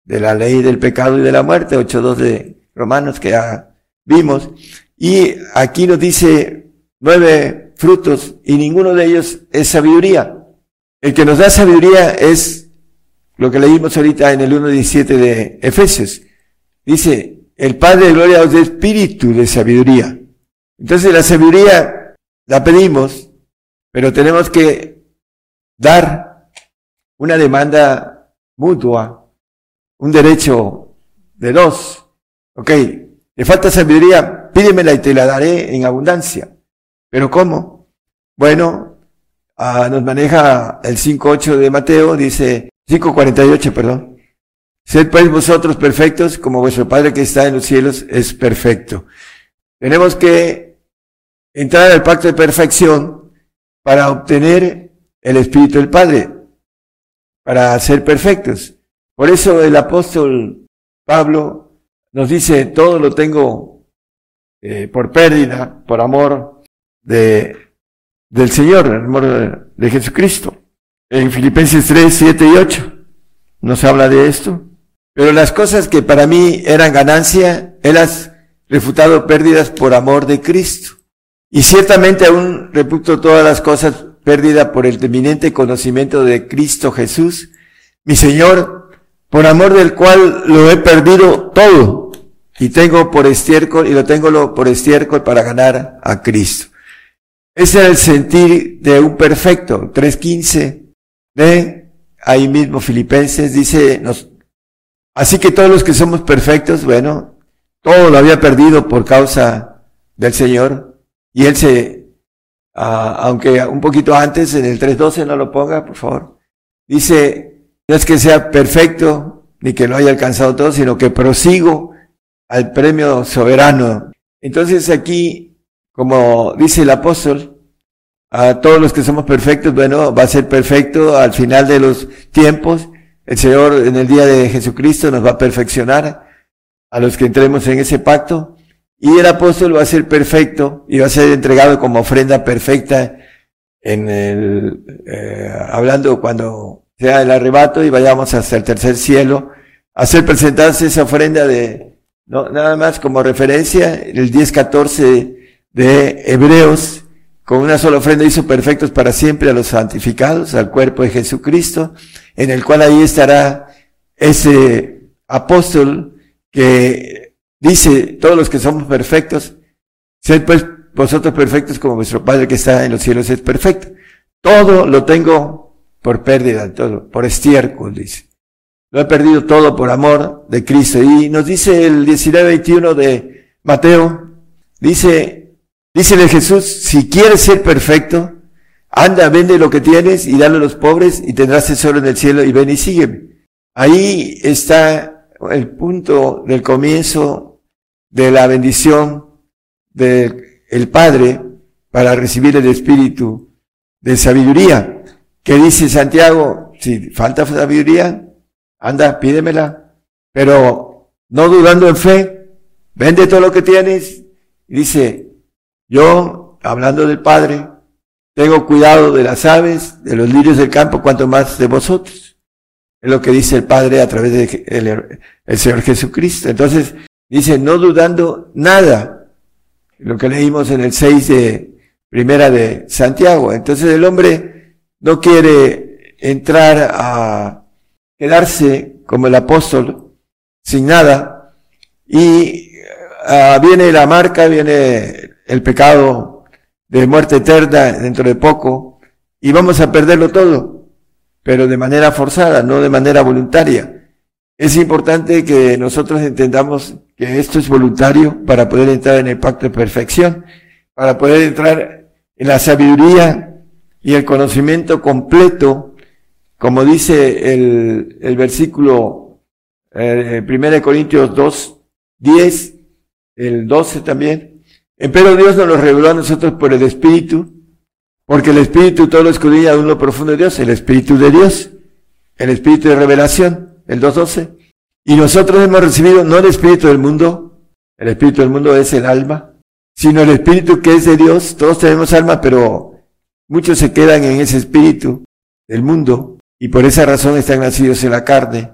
F: de la ley del pecado y de la muerte, 8.2 de Romanos que ya vimos. Y aquí nos dice nueve frutos y ninguno de ellos es sabiduría. El que nos da sabiduría es lo que leímos ahorita en el 1.17 de Efesios. Dice, el Padre de Gloria os da espíritu de sabiduría. Entonces la sabiduría la pedimos, pero tenemos que dar una demanda mutua, un derecho de dos. Ok, le falta sabiduría, pídemela y te la daré en abundancia. Pero ¿cómo? Bueno, ah, nos maneja el 5.8 de Mateo, dice, 5.48, perdón. Sed pues vosotros perfectos como vuestro Padre que está en los cielos es perfecto. Tenemos que entrar al pacto de perfección para obtener el Espíritu del Padre para ser perfectos. Por eso el apóstol Pablo nos dice, todo lo tengo eh, por pérdida, por amor de, del Señor, el amor de, de Jesucristo. En Filipenses 3, 7 y 8 nos habla de esto. Pero las cosas que para mí eran ganancia, Él has refutado pérdidas por amor de Cristo. Y ciertamente aún reputo todas las cosas pérdida por el eminente conocimiento de Cristo Jesús, mi Señor, por amor del cual lo he perdido todo y tengo por estiércol y lo tengo por estiércol para ganar a Cristo. Ese es el sentir de un perfecto. 3.15 de ahí mismo Filipenses dice, nos, así que todos los que somos perfectos, bueno, todo lo había perdido por causa del Señor y Él se Uh, aunque un poquito antes, en el 3.12 no lo ponga, por favor. Dice, no es que sea perfecto, ni que lo haya alcanzado todo, sino que prosigo al premio soberano. Entonces aquí, como dice el apóstol, a todos los que somos perfectos, bueno, va a ser perfecto al final de los tiempos. El Señor en el día de Jesucristo nos va a perfeccionar a los que entremos en ese pacto. Y el apóstol va a ser perfecto y va a ser entregado como ofrenda perfecta en el, eh, hablando cuando sea el arrebato y vayamos hasta el tercer cielo, hacer presentarse esa ofrenda de, no, nada más como referencia, el 10-14 de Hebreos, con una sola ofrenda hizo perfectos para siempre a los santificados, al cuerpo de Jesucristo, en el cual ahí estará ese apóstol que Dice, todos los que somos perfectos, sed pues vosotros perfectos como vuestro Padre que está en los cielos es perfecto. Todo lo tengo por pérdida, todo, por estiércol, dice. Lo he perdido todo por amor de Cristo. Y nos dice el 19-21 de Mateo, dice, dice Jesús, si quieres ser perfecto, anda, vende lo que tienes y dale a los pobres y tendrás tesoro en el cielo y ven y sígueme. Ahí está el punto del comienzo de la bendición del Padre para recibir el Espíritu de sabiduría. Que dice Santiago, si falta sabiduría, anda, pídemela, pero no dudando en fe, vende todo lo que tienes. Dice, yo, hablando del Padre, tengo cuidado de las aves, de los lirios del campo, cuanto más de vosotros. Es lo que dice el Padre a través del de el Señor Jesucristo. Entonces, dice, no dudando nada. Lo que leímos en el 6 de primera de Santiago. Entonces el hombre no quiere entrar a quedarse como el apóstol sin nada y ah, viene la marca, viene el pecado de muerte eterna dentro de poco y vamos a perderlo todo, pero de manera forzada, no de manera voluntaria. Es importante que nosotros entendamos que esto es voluntario para poder entrar en el pacto de perfección, para poder entrar en la sabiduría y el conocimiento completo, como dice el, el versículo eh, 1 Corintios 2, 10, el 12 también, pero Dios nos lo reveló a nosotros por el Espíritu, porque el Espíritu todo lo escudilla aún lo profundo de Dios, el Espíritu de Dios, el Espíritu de revelación, el 2.12. Y nosotros hemos recibido no el Espíritu del mundo, el Espíritu del mundo es el alma, sino el Espíritu que es de Dios. Todos tenemos alma, pero muchos se quedan en ese Espíritu del mundo y por esa razón están nacidos en la carne.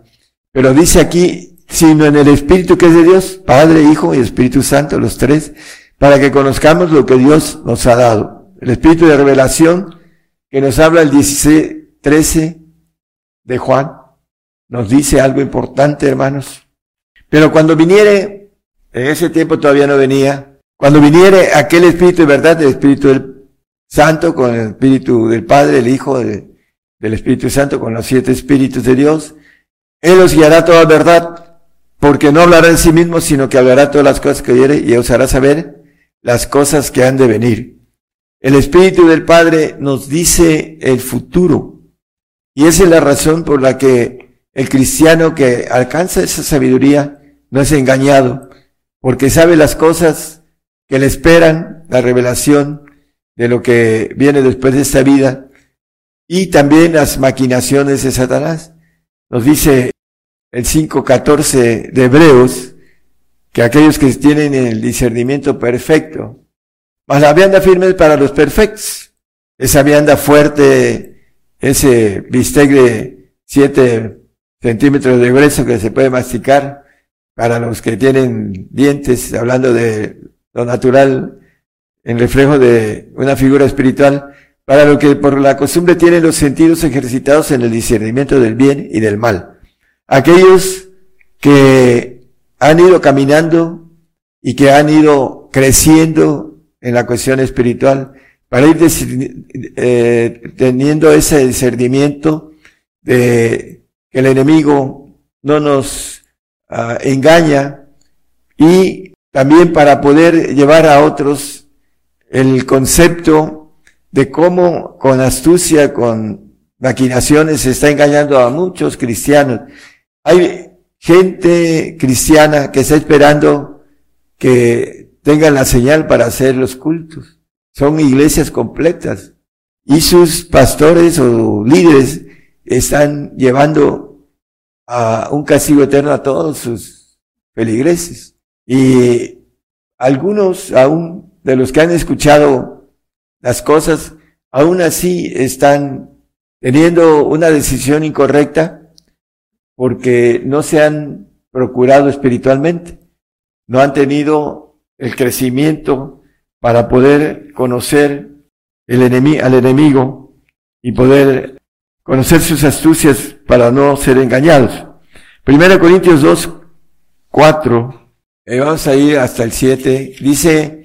F: Pero dice aquí, sino en el Espíritu que es de Dios, Padre, Hijo y Espíritu Santo, los tres, para que conozcamos lo que Dios nos ha dado. El Espíritu de revelación que nos habla el 16, 13 de Juan, nos dice algo importante, hermanos. Pero cuando viniere, en ese tiempo todavía no venía, cuando viniere aquel Espíritu de verdad, el Espíritu del Santo, con el Espíritu del Padre, el Hijo, del Espíritu Santo, con los siete Espíritus de Dios, Él os guiará toda verdad, porque no hablará en sí mismo, sino que hablará todas las cosas que oyere y os hará saber las cosas que han de venir. El Espíritu del Padre nos dice el futuro. Y esa es la razón por la que el cristiano que alcanza esa sabiduría no es engañado, porque sabe las cosas que le esperan, la revelación de lo que viene después de esta vida, y también las maquinaciones de Satanás. Nos dice el 5.14 de Hebreos, que aquellos que tienen el discernimiento perfecto. Mas la vianda firme para los perfectos. Esa vianda fuerte, ese bistec de siete centímetros de grueso que se puede masticar para los que tienen dientes, hablando de lo natural, en reflejo de una figura espiritual, para lo que por la costumbre tienen los sentidos ejercitados en el discernimiento del bien y del mal. Aquellos que han ido caminando y que han ido creciendo en la cuestión espiritual para ir eh, teniendo ese discernimiento de que el enemigo no nos ah, engaña y también para poder llevar a otros el concepto de cómo con astucia, con maquinaciones se está engañando a muchos cristianos. Hay gente cristiana que está esperando que tengan la señal para hacer los cultos. Son iglesias completas. Y sus pastores o líderes están llevando a un castigo eterno a todos sus feligreses. Y algunos aún de los que han escuchado las cosas, aún así están teniendo una decisión incorrecta porque no se han procurado espiritualmente, no han tenido el crecimiento para poder conocer el al enemigo y poder conocer sus astucias para no ser engañados. Primero Corintios 2, 4, eh, vamos a ir hasta el 7, dice,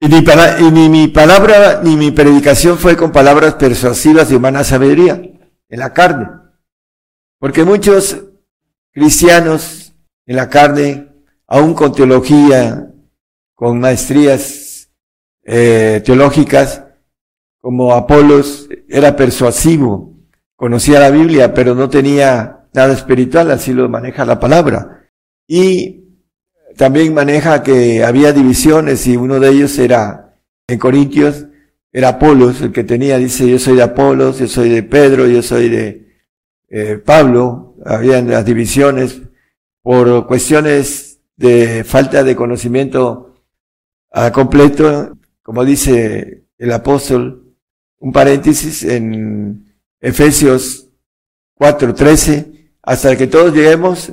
F: ni, y ni mi palabra ni mi predicación fue con palabras persuasivas de humana sabiduría, en la carne porque muchos cristianos en la carne, aún con teología, con maestrías eh, teológicas, como Apolos, era persuasivo, conocía la Biblia, pero no tenía nada espiritual, así lo maneja la palabra. y también maneja que había divisiones y uno de ellos era en Corintios, era Apolos, el que tenía, dice, yo soy de Apolos, yo soy de Pedro, yo soy de eh, Pablo, habían las divisiones por cuestiones de falta de conocimiento a completo, como dice el apóstol, un paréntesis en Efesios 4:13, hasta que todos lleguemos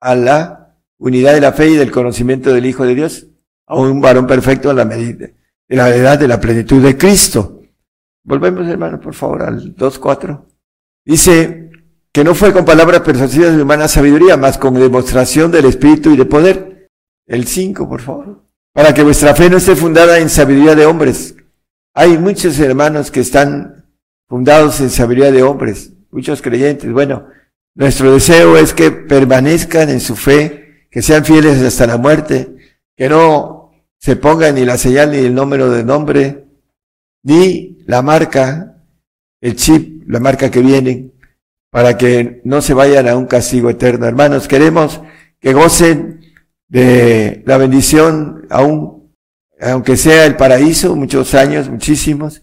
F: a la unidad de la fe y del conocimiento del Hijo de Dios, a un varón perfecto a la medida de la edad de la plenitud de Cristo. Volvemos, hermano, por favor, al 2.4. Dice que no fue con palabras persuasivas de humana sabiduría, más con demostración del Espíritu y de poder. El 5, por favor. Para que vuestra fe no esté fundada en sabiduría de hombres. Hay muchos hermanos que están fundados en sabiduría de hombres, muchos creyentes. Bueno, nuestro deseo es que permanezcan en su fe, que sean fieles hasta la muerte, que no se ponga ni la señal ni el número de nombre, ni la marca, el chip, la marca que viene, para que no se vayan a un castigo eterno. Hermanos, queremos que gocen de la bendición, aún, aunque sea el paraíso, muchos años, muchísimos,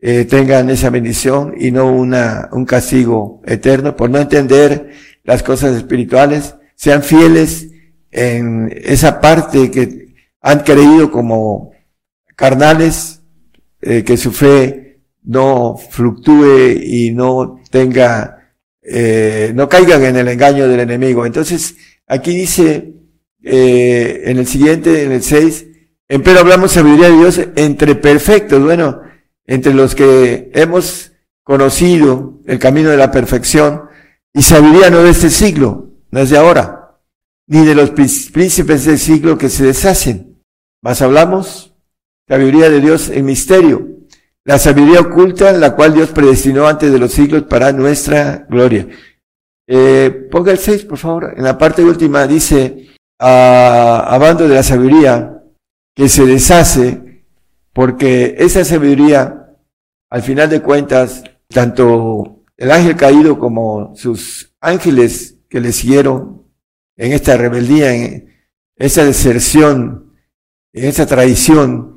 F: eh, tengan esa bendición y no una, un castigo eterno por no entender las cosas espirituales, sean fieles en esa parte que han creído como carnales, eh, que su fe no fluctúe y no tenga, eh, no caigan en el engaño del enemigo. Entonces, aquí dice, eh, en el siguiente, en el 6, pero hablamos sabiduría de Dios entre perfectos, bueno, entre los que hemos conocido el camino de la perfección y sabiduría no de este siglo, no es de ahora, ni de los príncipes del siglo que se deshacen más hablamos, sabiduría de Dios en misterio, la sabiduría oculta, la cual Dios predestinó antes de los siglos para nuestra gloria. Eh, ponga el 6, por favor. En la parte última dice, ah, hablando de la sabiduría, que se deshace, porque esa sabiduría, al final de cuentas, tanto el ángel caído como sus ángeles que le siguieron en esta rebeldía, en esa deserción en esa tradición,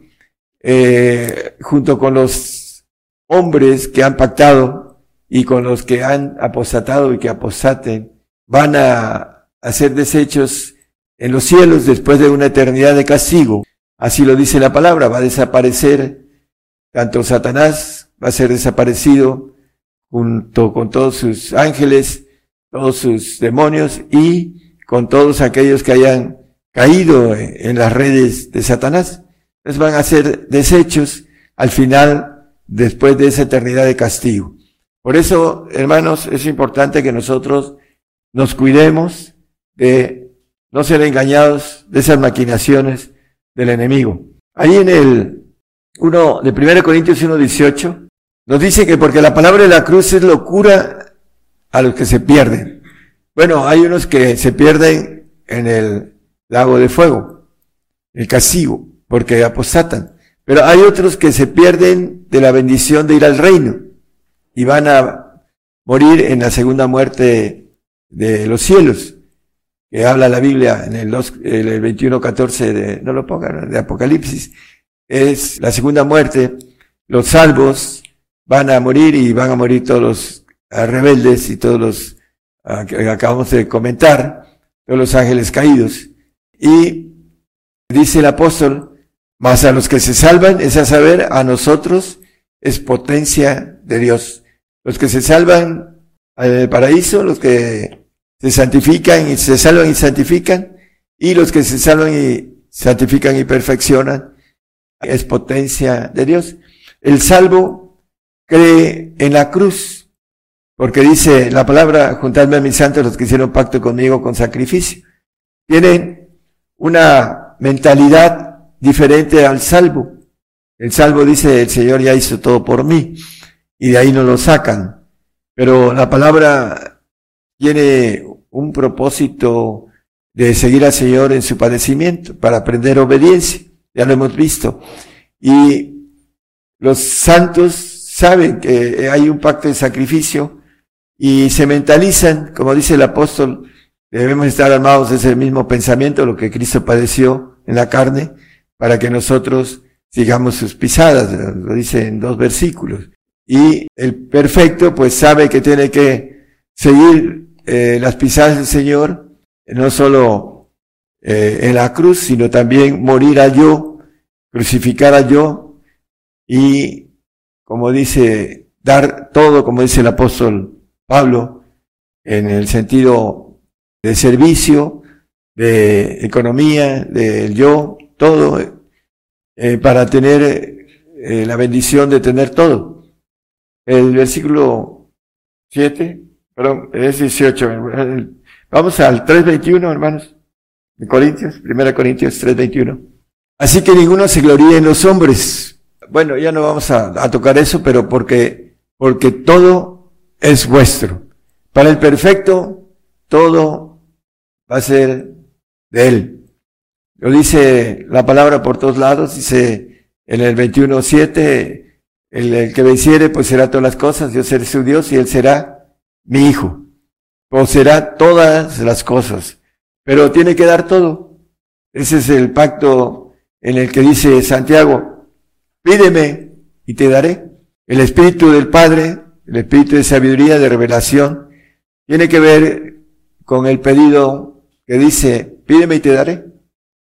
F: eh, junto con los hombres que han pactado y con los que han apostatado y que apostaten, van a hacer desechos en los cielos después de una eternidad de castigo. Así lo dice la palabra, va a desaparecer tanto Satanás, va a ser desaparecido junto con todos sus ángeles, todos sus demonios y con todos aquellos que hayan caído en las redes de Satanás. Entonces van a ser desechos al final, después de esa eternidad de castigo. Por eso, hermanos, es importante que nosotros nos cuidemos de no ser engañados de esas maquinaciones del enemigo. Ahí en el 1 de 1 Corintios 1.18 nos dice que porque la palabra de la cruz es locura a los que se pierden. Bueno, hay unos que se pierden en el lago de fuego, el castigo, porque aposatan. Pero hay otros que se pierden de la bendición de ir al reino y van a morir en la segunda muerte de los cielos, que habla la Biblia en el, el 21.14 de, no lo pongan, de Apocalipsis. Es la segunda muerte. Los salvos van a morir y van a morir todos los rebeldes y todos los ah, que acabamos de comentar, todos los ángeles caídos. Y dice el apóstol, más a los que se salvan es a saber, a nosotros es potencia de Dios. Los que se salvan en el paraíso, los que se santifican y se salvan y santifican, y los que se salvan y santifican y perfeccionan, es potencia de Dios. El salvo cree en la cruz, porque dice la palabra, juntadme a mis santos los que hicieron pacto conmigo con sacrificio. Tienen una mentalidad diferente al salvo. El salvo dice, el Señor ya hizo todo por mí, y de ahí no lo sacan. Pero la palabra tiene un propósito de seguir al Señor en su padecimiento, para aprender obediencia. Ya lo hemos visto. Y los santos saben que hay un pacto de sacrificio y se mentalizan, como dice el apóstol, debemos estar armados de ese mismo pensamiento, lo que Cristo padeció en la carne, para que nosotros sigamos sus pisadas, lo dice en dos versículos. Y el perfecto pues sabe que tiene que seguir eh, las pisadas del Señor, no solo eh, en la cruz, sino también morir a yo, crucificar a yo y, como dice, dar todo, como dice el apóstol Pablo, en el sentido de servicio, de economía, del yo, todo, eh, para tener eh, la bendición de tener todo. El versículo 7, perdón, es 18. Vamos al 3.21, hermanos, de Corintios, 1 Corintios 3.21. Así que ninguno se gloríe en los hombres. Bueno, ya no vamos a, a tocar eso, pero porque, porque todo es vuestro. Para el perfecto, todo va a ser de él. Lo dice la palabra por todos lados, dice en el 21.7, el, el que venciere pues será todas las cosas, yo seré su Dios y él será mi hijo. será todas las cosas, pero tiene que dar todo. Ese es el pacto en el que dice Santiago, pídeme y te daré. El Espíritu del Padre, el Espíritu de sabiduría, de revelación, tiene que ver con el pedido que dice, pídeme y te daré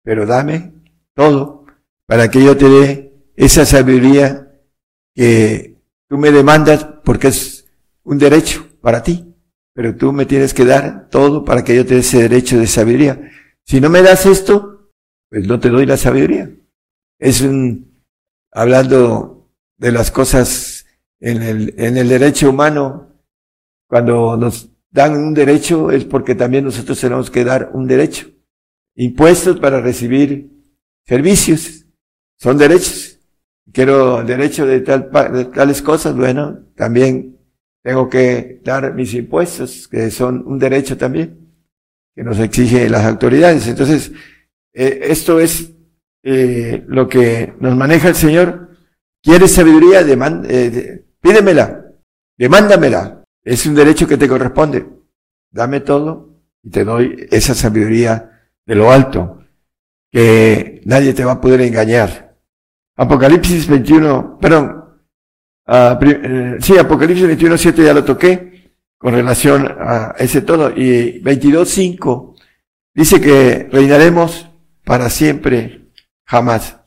F: pero dame todo para que yo te dé esa sabiduría que tú me demandas porque es un derecho para ti, pero tú me tienes que dar todo para que yo te dé ese derecho de sabiduría. Si no me das esto, pues no te doy la sabiduría. Es un, hablando de las cosas en el, en el derecho humano, cuando nos dan un derecho es porque también nosotros tenemos que dar un derecho impuestos para recibir servicios. Son derechos. Quiero derecho de, tal, de tales cosas, bueno, también tengo que dar mis impuestos, que son un derecho también, que nos exige las autoridades. Entonces, eh, esto es eh, lo que nos maneja el Señor. ¿Quieres sabiduría? Demand, eh, pídemela, demándamela. Es un derecho que te corresponde. Dame todo y te doy esa sabiduría de lo alto, que nadie te va a poder engañar. Apocalipsis 21, perdón, uh, sí, Apocalipsis 21, 7 ya lo toqué con relación a ese todo. Y 22, 5 dice que reinaremos para siempre, jamás.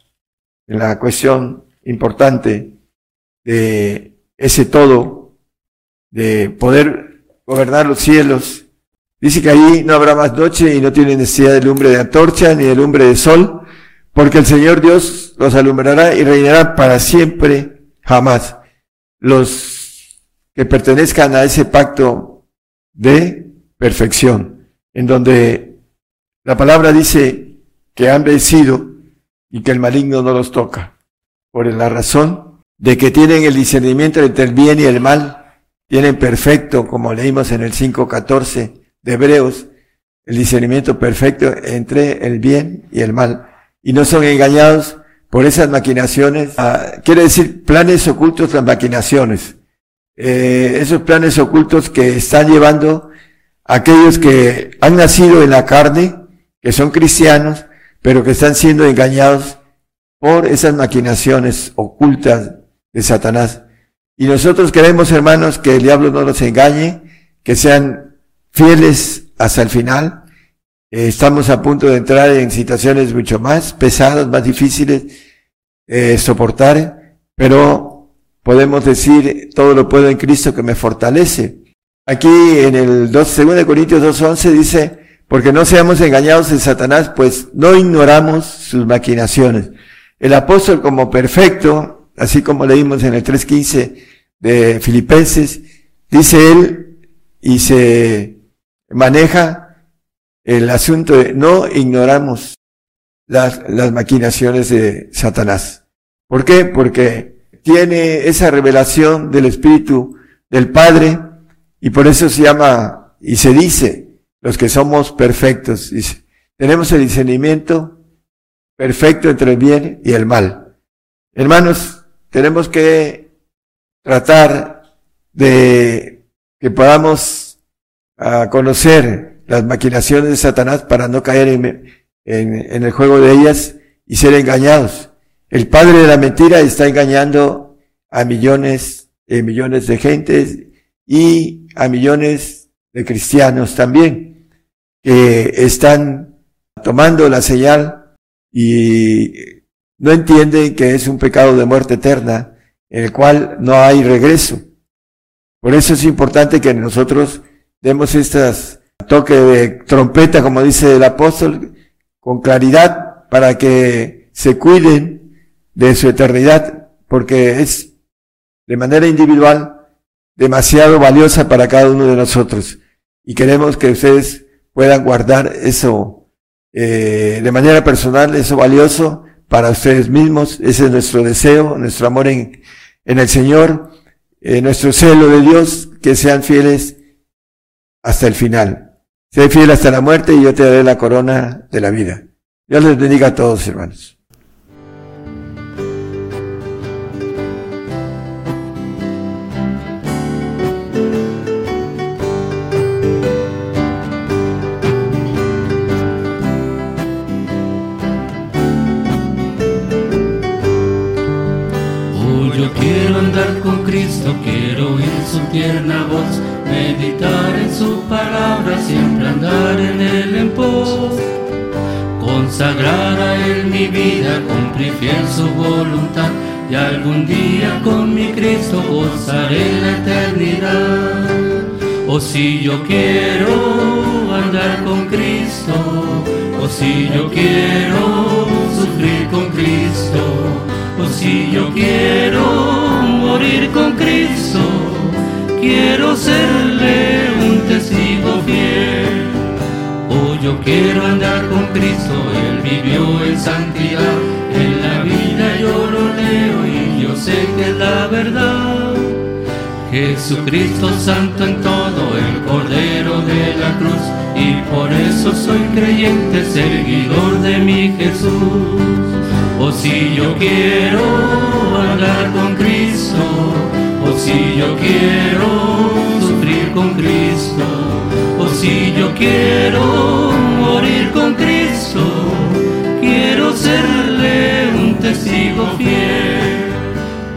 F: En la cuestión importante de ese todo, de poder gobernar los cielos Dice que ahí no habrá más noche y no tiene necesidad de lumbre de antorcha ni de lumbre de sol, porque el Señor Dios los alumbrará y reinará para siempre, jamás. Los que pertenezcan a ese pacto de perfección, en donde la palabra dice que han vencido y que el maligno no los toca, por la razón de que tienen el discernimiento entre el bien y el mal, tienen perfecto, como leímos en el 5.14, de Hebreos, el discernimiento perfecto entre el bien y el mal. Y no son engañados por esas maquinaciones. Ah, quiere decir planes ocultos, las maquinaciones. Eh, esos planes ocultos que están llevando aquellos que han nacido en la carne, que son cristianos, pero que están siendo engañados por esas maquinaciones ocultas de Satanás. Y nosotros queremos, hermanos, que el diablo no los engañe, que sean fieles hasta el final. Eh, estamos a punto de entrar en situaciones mucho más pesadas, más difíciles eh, soportar, pero podemos decir todo lo puedo en Cristo que me fortalece. Aquí en el 2, 2 Corintios 2.11 dice, porque no seamos engañados en Satanás, pues no ignoramos sus maquinaciones. El apóstol como perfecto, así como leímos en el 3.15 de Filipenses, dice él, y se maneja el asunto de no ignoramos las, las maquinaciones de Satanás. ¿Por qué? Porque tiene esa revelación del Espíritu del Padre y por eso se llama y se dice los que somos perfectos. Dice, tenemos el discernimiento perfecto entre el bien y el mal. Hermanos, tenemos que tratar de que podamos a conocer las maquinaciones de Satanás para no caer en, el juego de ellas y ser engañados. El padre de la mentira está engañando a millones y millones de gentes y a millones de cristianos también que están tomando la señal y no entienden que es un pecado de muerte eterna en el cual no hay regreso. Por eso es importante que nosotros demos estas toque de trompeta, como dice el apóstol, con claridad para que se cuiden de su eternidad, porque es de manera individual demasiado valiosa para cada uno de nosotros. Y queremos que ustedes puedan guardar eso eh, de manera personal, eso valioso para ustedes mismos. Ese es nuestro deseo, nuestro amor en, en el Señor, eh, nuestro celo de Dios, que sean fieles hasta el final. Sé fiel hasta la muerte y yo te daré la corona de la vida. Dios les bendiga a todos, hermanos.
C: quiero oír su tierna voz, meditar en su palabra, siempre andar en él en pos. Consagrar a él mi vida, cumplir fiel su voluntad, y algún día con mi Cristo gozaré la eternidad. O si yo quiero andar con Cristo, o si yo quiero sufrir con Cristo, o si yo quiero morir con Cristo, quiero serle un testigo fiel. Oh, yo quiero andar con Cristo, Él vivió en santidad, en la vida yo lo leo y yo sé que es la verdad. Jesucristo santo en todo, el Cordero de la cruz, y por eso soy creyente, seguidor de mi Jesús. O si yo quiero hablar con Cristo, o si yo quiero sufrir con Cristo, o si yo quiero morir con Cristo, quiero serle un testigo fiel.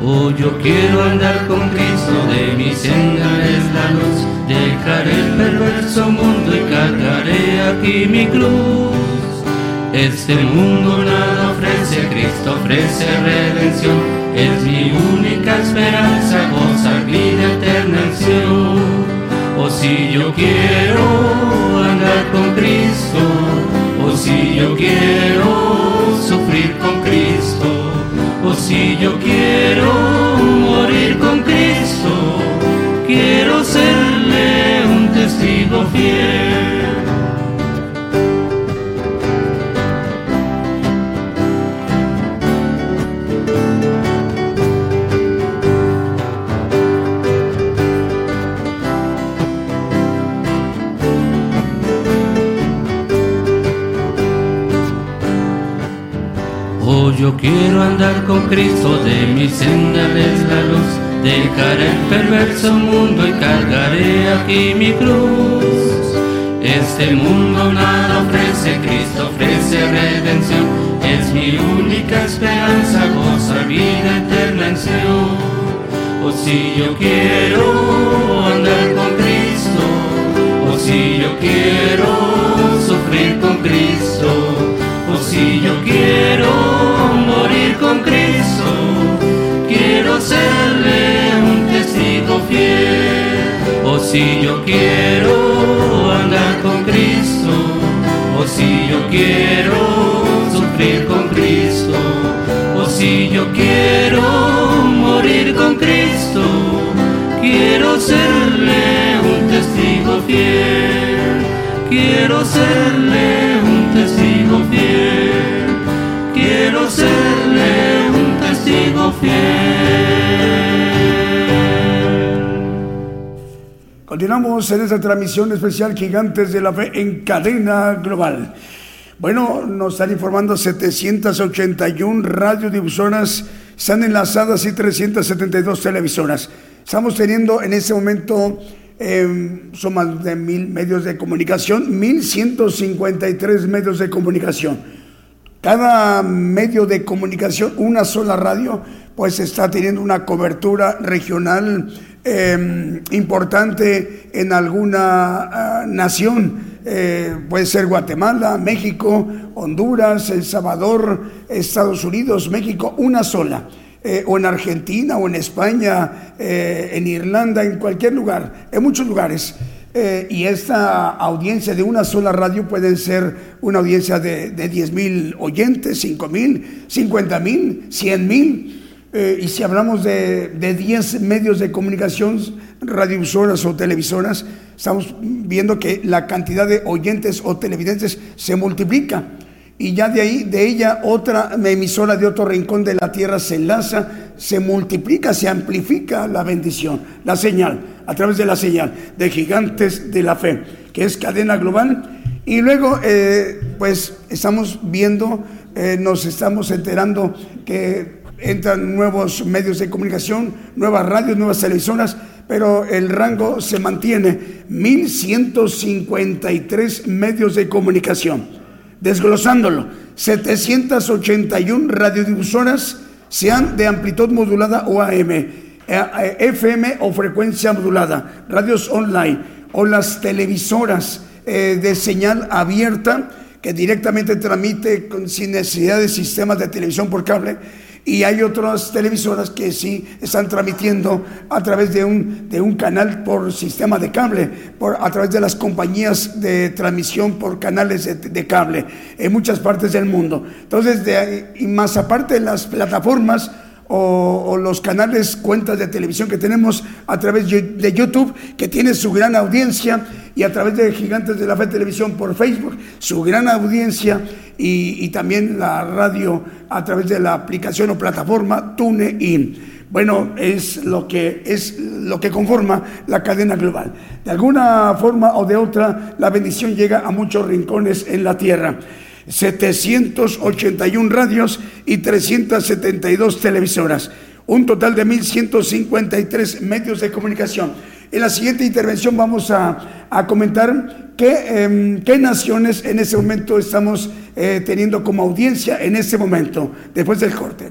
C: O yo quiero andar con Cristo, de mi senda es la luz, dejaré el perverso mundo y cargaré aquí mi cruz. Este mundo nada ofrece, Cristo ofrece redención. Es mi única yo quiero andar con Cristo, o si yo quiero Yo quiero andar con Cristo, de mi senda es la luz. Dejaré el perverso mundo y cargaré aquí mi cruz. Este mundo nada ofrece, Cristo ofrece redención. Es mi única esperanza, goza vida eterna en Señor. O si yo quiero andar con Cristo, o si yo quiero sufrir con Cristo si yo quiero andar con Cristo, o si yo quiero sufrir con Cristo, o si yo quiero morir con Cristo, quiero serle un testigo fiel. Quiero serle
A: Continuamos en esta transmisión especial Gigantes de la Fe en cadena global. Bueno, nos están informando 781 radiodifusoras, están enlazadas y 372 televisoras. Estamos teniendo en este momento Em, son más de mil medios de comunicación, 1153 medios de comunicación. Cada medio de comunicación, una sola radio, pues está teniendo una cobertura regional em, importante en alguna ah, nación. Eh, puede ser Guatemala, México, Honduras, El Salvador, Estados Unidos, México, una sola. Eh, o en Argentina, o en España, eh, en Irlanda, en cualquier lugar, en muchos lugares. Y esta audiencia de una sola radio puede ser una audiencia de, de 10 mil oyentes, 5 mil, 50 mil, 100 mil. Y si hablamos de, de 10 medios de comunicación, radiovisoras o televisoras, estamos viendo que la cantidad de oyentes o televidentes se multiplica y ya de ahí, de ella, otra emisora de otro rincón de la tierra se enlaza, se multiplica, se amplifica la bendición, la señal, a través de la señal de gigantes de la fe, que es cadena global. Y luego, eh, pues estamos viendo, eh, nos estamos enterando que entran nuevos medios de comunicación, nuevas radios, nuevas televisoras, pero el rango se mantiene, 1153 medios de comunicación. Desglosándolo, 781 radiodifusoras, sean de amplitud modulada o AM, eh, eh, FM o frecuencia modulada, radios online o las televisoras eh, de señal abierta que directamente transmite sin necesidad de sistemas de televisión por cable y hay otras televisoras que sí están transmitiendo a través de un, de un canal por sistema de cable, por, a través de las compañías de transmisión por canales de, cable en muchas partes del mundo. Entonces, de, y más aparte de las plataformas, o, los canales, cuentas de televisión que tenemos a través de YouTube, que tiene su gran audiencia, y a través de Gigantes de la Fe Televisión por Facebook, su gran audiencia, y, también la radio a través de la aplicación o plataforma TuneIn. Bueno, es lo que es lo que conforma la cadena global. De alguna forma o de otra, la bendición llega a muchos rincones en la tierra. 781 radios y 372 televisoras, un total de 1.153 medios de comunicación. En la siguiente intervención vamos a, comentar em, qué, naciones en ese momento estamos eh, teniendo como audiencia en ese momento, después del corte.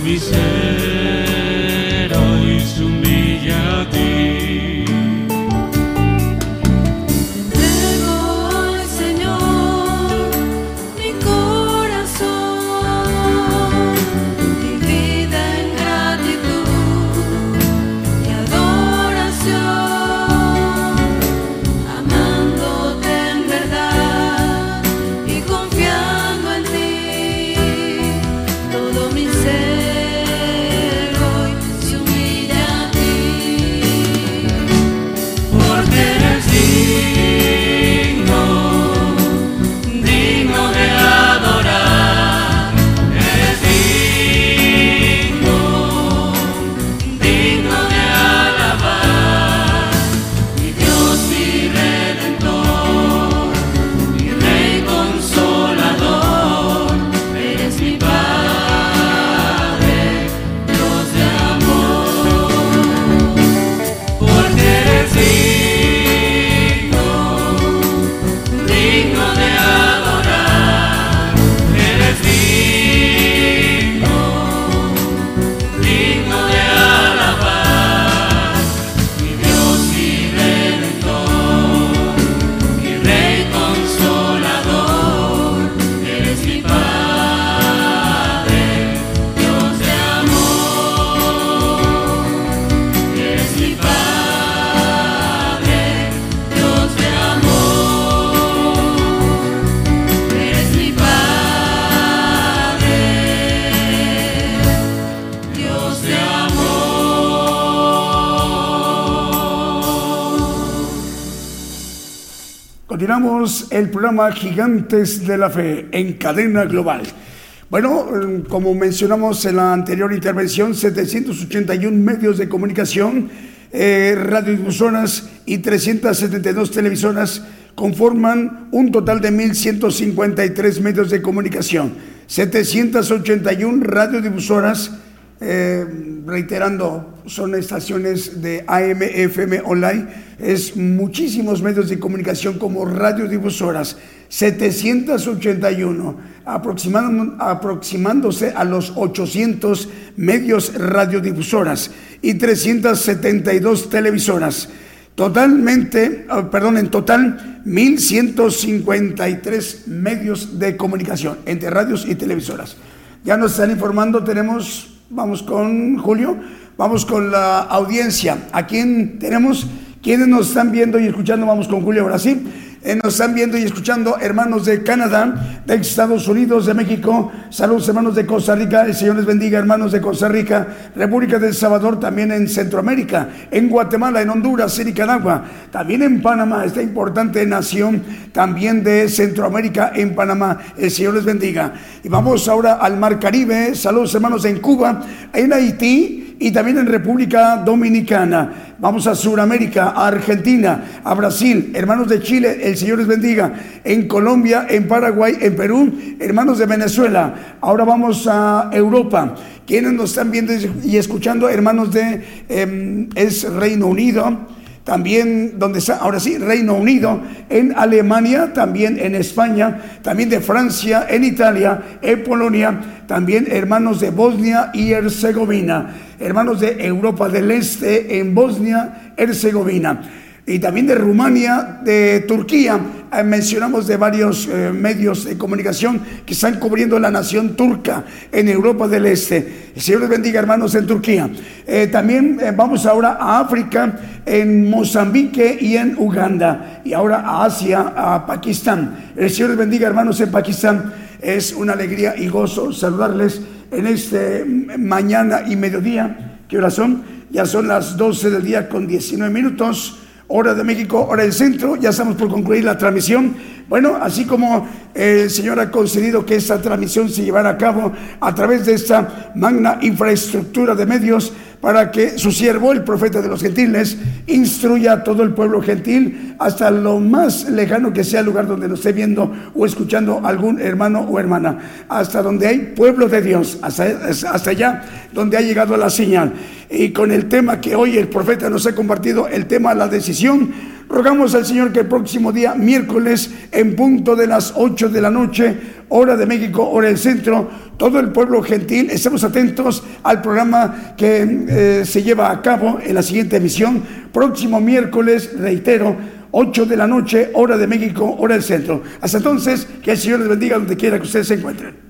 C: Todo mi ser
A: programa Gigantes de la Fe en cadena global. Bueno, como mencionamos en la anterior intervención, 781 medios de comunicación, eh, radiodifusoras y 372 televisoras conforman un total de 1.153 medios de comunicación, 781 radiodifusoras, eh, reiterando, son estaciones de AM, FM, online, es muchísimos medios de comunicación como radiodifusoras, 781, aproximando- aproximándose a los 800 medios radiodifusoras y 372 televisoras. Totalmente, ah, perdón, en total 1153 medios de comunicación entre radios y televisoras. Ya nos están informando, tenemos, vamos con Julio, vamos con la audiencia. ¿A quién tenemos? ¿Quiénes nos están viendo y escuchando? Vamos con Julio ahora sí. Eh, nos están viendo y escuchando hermanos de Canadá, de Estados Unidos, de México. Saludos hermanos de Costa Rica. El Señor les bendiga hermanos de Costa Rica. República del Salvador también en Centroamérica. En Guatemala, en Honduras, en Nicaragua. También en Panamá, esta importante nación también de Centroamérica en Panamá. El Señor les bendiga. Y vamos ahora al Mar Caribe. Saludos hermanos en Cuba, en Haití y también en República Dominicana. Vamos a Sudamérica, a Argentina, a Brasil, hermanos de Chile, el Señor les bendiga. En Colombia, en Paraguay, en Perú, hermanos de Venezuela. Ahora vamos a Europa. Quienes nos están viendo y escuchando, hermanos de em, es Reino Unido también donde está, ahora sí, Reino Unido, en Alemania, también en España, también de Francia, en Italia, en Polonia, también hermanos de Bosnia y Herzegovina, hermanos de Europa del Este, en Bosnia, Herzegovina y también de Rumania, de Turquía. Eh, mencionamos de varios eh, medios de comunicación que están cubriendo la nación turca en Europa del Este. El Señor les bendiga, hermanos, en Turquía. Eh, también eh, vamos ahora a África, en Mozambique y en Uganda. Y ahora a Asia, a Pakistán. El Señor les bendiga, hermanos, en Pakistán. Es una alegría y gozo saludarles en este mañana y mediodía. ¿Qué horas son? Ya son las 12 del día con 19 minutos hora de México, hora del centro. Ya estamos por concluir la transmisión Bueno, así como el Señor ha concedido que esta transmisión se llevara a cabo a través de esta magna infraestructura de medios para que su siervo, el profeta de los gentiles, instruya a todo el pueblo gentil hasta lo más lejano que sea el lugar donde nos esté viendo o escuchando algún hermano o hermana, hasta donde hay pueblo de Dios, hasta, hasta allá donde ha llegado la señal. Y con el tema que hoy el profeta nos ha compartido, el tema la decisión, rogamos al Señor que el próximo día, miércoles, en punto de las 8 de la noche, hora de México, hora del centro, todo el pueblo gentil, estemos atentos al programa que eh, se lleva a cabo en la siguiente emisión, próximo miércoles, reitero, 8 de la noche, hora de México, hora del centro. Hasta entonces, que el Señor les bendiga donde quiera que ustedes se encuentren.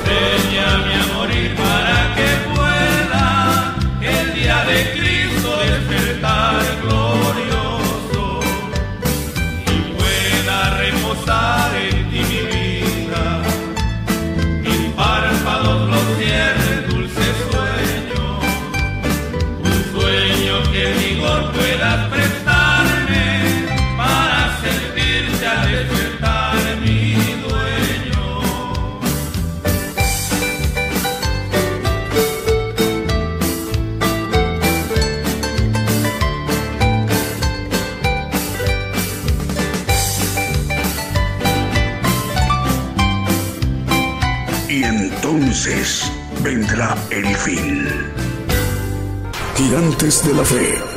G: De la fe.